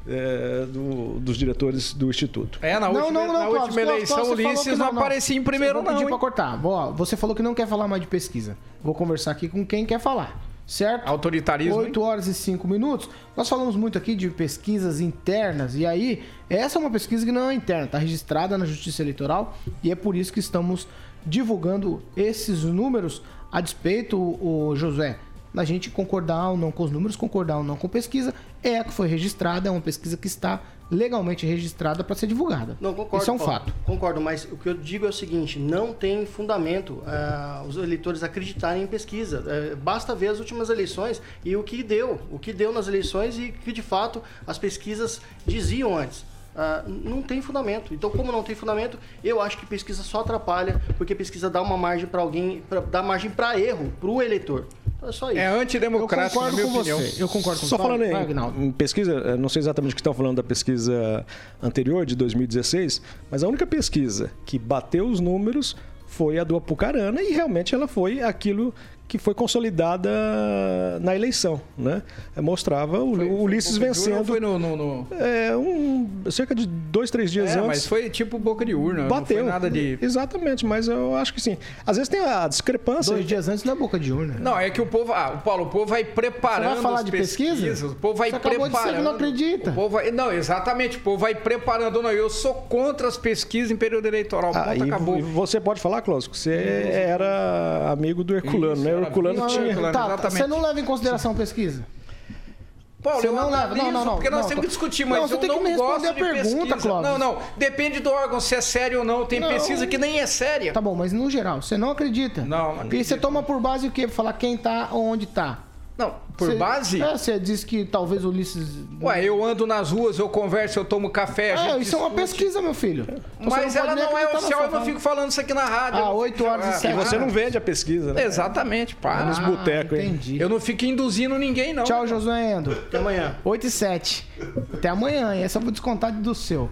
é, do- dos diretores do Instituto. É, na última, na Cláudio, última Cláudio, eleição Cláudio, o você falou Ulisses que não, aparecia em primeiro, Vou pedir não. pra hein? cortar. Ó, você falou que não quer falar mais de pesquisa. Vou conversar aqui com quem quer falar. Certo? Autoritarismo. hein? 8 horas e 5 minutos. Nós falamos muito aqui de pesquisas internas. E aí, essa é uma pesquisa que não é interna, está registrada na Justiça Eleitoral. E é por isso que estamos divulgando esses números a despeito, o Josué, da gente concordar ou não com os números, concordar ou não com pesquisa. É a que foi registrada, é uma pesquisa que está legalmente registrada para ser divulgada. Não, concordo. Isso é um Paulo. fato. Concordo, mas o que eu digo é o seguinte: não tem fundamento ah, os eleitores acreditarem em pesquisa. Eh, basta ver as últimas eleições e o que deu, o que deu nas eleições e que de fato as pesquisas diziam antes. Ah, não tem fundamento. Então, como não tem fundamento, eu acho que pesquisa só atrapalha, porque pesquisa dá uma margem para alguém, pra, dá margem para erro para o eleitor. É só isso. É antidemocrático, Eu na minha concordo com opinião. você. Eu concordo com Só você. falando Vai, em, em pesquisa, não sei exatamente o que estão falando da pesquisa anterior, de 2016, mas a única pesquisa que bateu os números foi a do Apucarana e realmente ela foi aquilo que foi consolidada na eleição, né? Eh, Mostrava o, o Ulisses urna vencendo Foi no, no, no- é, um, cerca de dois, três dias É, antes. mas foi tipo boca de urna. Bateu. Não foi nada de. Exatamente, mas eu acho que sim. Às vezes tem a discrepância. Dois dias antes na boca de urna. Não, é que o povo. Ah, o Paulo, o povo vai preparando. Você vai falar de pesquisas, pesquisa? O povo vai Você de preparando. dizer que não acredita. O povo vai, não, exatamente. O povo vai preparando. Não, eu sou contra as pesquisas em período eleitoral. Ah, e, acabou. e você pode falar, Cláudio, que você era amigo do Herculano, Isso, né? Tinha. Herculano. Tá, exatamente. você não leva em consideração a pesquisa? Paulo, Você eu não leva- analiso, não, não, não, porque nós não, temos tá. que discutir, Não, mas você eu tem que não me responder gosto a pergunta. Clóvis. Não, não. Depende do órgão, se é sério ou não. Tem Não. pesquisa que nem é séria. Tá bom, mas no geral, você não acredita? Não, não E você toma por base o quê? Falar quem tá onde tá. Não, por Você- base. É, você diz que talvez o Ulisses. Ué, eu ando nas ruas, eu converso, eu tomo café. a É, gente isso é uma discute. pesquisa, meu filho. Então você Mas pode ela não é oficial, eu não fico falando isso aqui na rádio. Ah, eu não oito fico- horas e Ah, sete. E você não vende a pesquisa, né? Exatamente, para. Nos botecos, hein? Entendi. Eu não fico induzindo ninguém, não. Tchau, Josué Endo. Até amanhã. 8 e 7. Até amanhã, hein? Essa eu vou descontar do seu.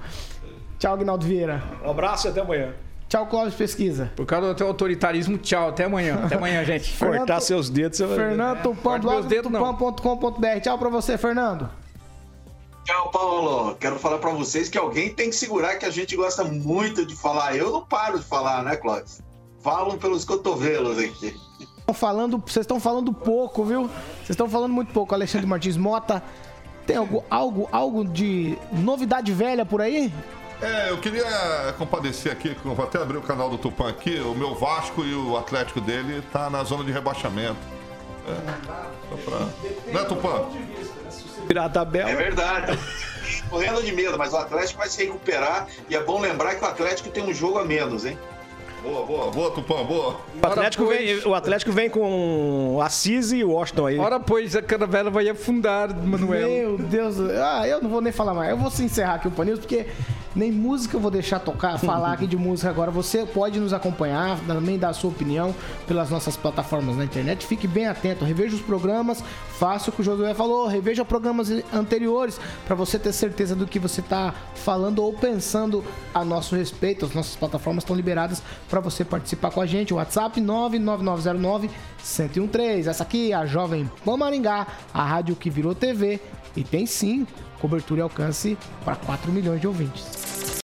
Tchau, Agnaldo Vieira. Um abraço e até amanhã. Tchau, Clóvis Pesquisa. Por causa do teu autoritarismo, tchau. Até amanhã. Até amanhã, gente. Fernando- Cortar seus dedos, você vai ver. Fernando Tupan, dedos, não. tupan.com.br. Tchau pra você, Fernando. Tchau, Paulo. Quero falar pra vocês que alguém tem que segurar que a gente gosta muito de falar. Eu não paro de falar, né, Clóvis? Falam pelos cotovelos aqui. Falando, vocês estão falando pouco, viu? Vocês estão falando muito pouco. Alexandre Martins Mota, tem algo, algo, algo de novidade velha por aí? É, eu queria compadecer aqui, vou até abrir o canal do Tupã aqui, o meu Vasco e o Atlético dele tá na zona de rebaixamento. É, só pra... Né, Tupã? Virar a tabela. É verdade. Morrendo de medo, mas o Atlético vai se recuperar e é bom lembrar que o Atlético tem um jogo a menos, hein? Boa, boa, boa, Tupã, boa. O Atlético, vem, o Atlético vem com Assis e o Washington aí. Ora, pois, a caravela vai afundar, Manuel. Meu Deus. Ah, eu não vou nem falar mais. Eu vou se encerrar aqui o Panils, porque nem música eu vou deixar tocar, falar aqui de música agora. Você pode nos acompanhar, também dar a sua opinião pelas nossas plataformas na internet. Fique bem atento, reveja os programas, faça o que o Josué falou, reveja programas anteriores para você ter certeza do que você está falando ou pensando a nosso respeito. As nossas plataformas estão liberadas para você participar com a gente. WhatsApp 99909 1013. Essa aqui é a Jovem Pan Maringá, a rádio que virou TV e tem sim cobertura e alcance para 4 milhões de ouvintes.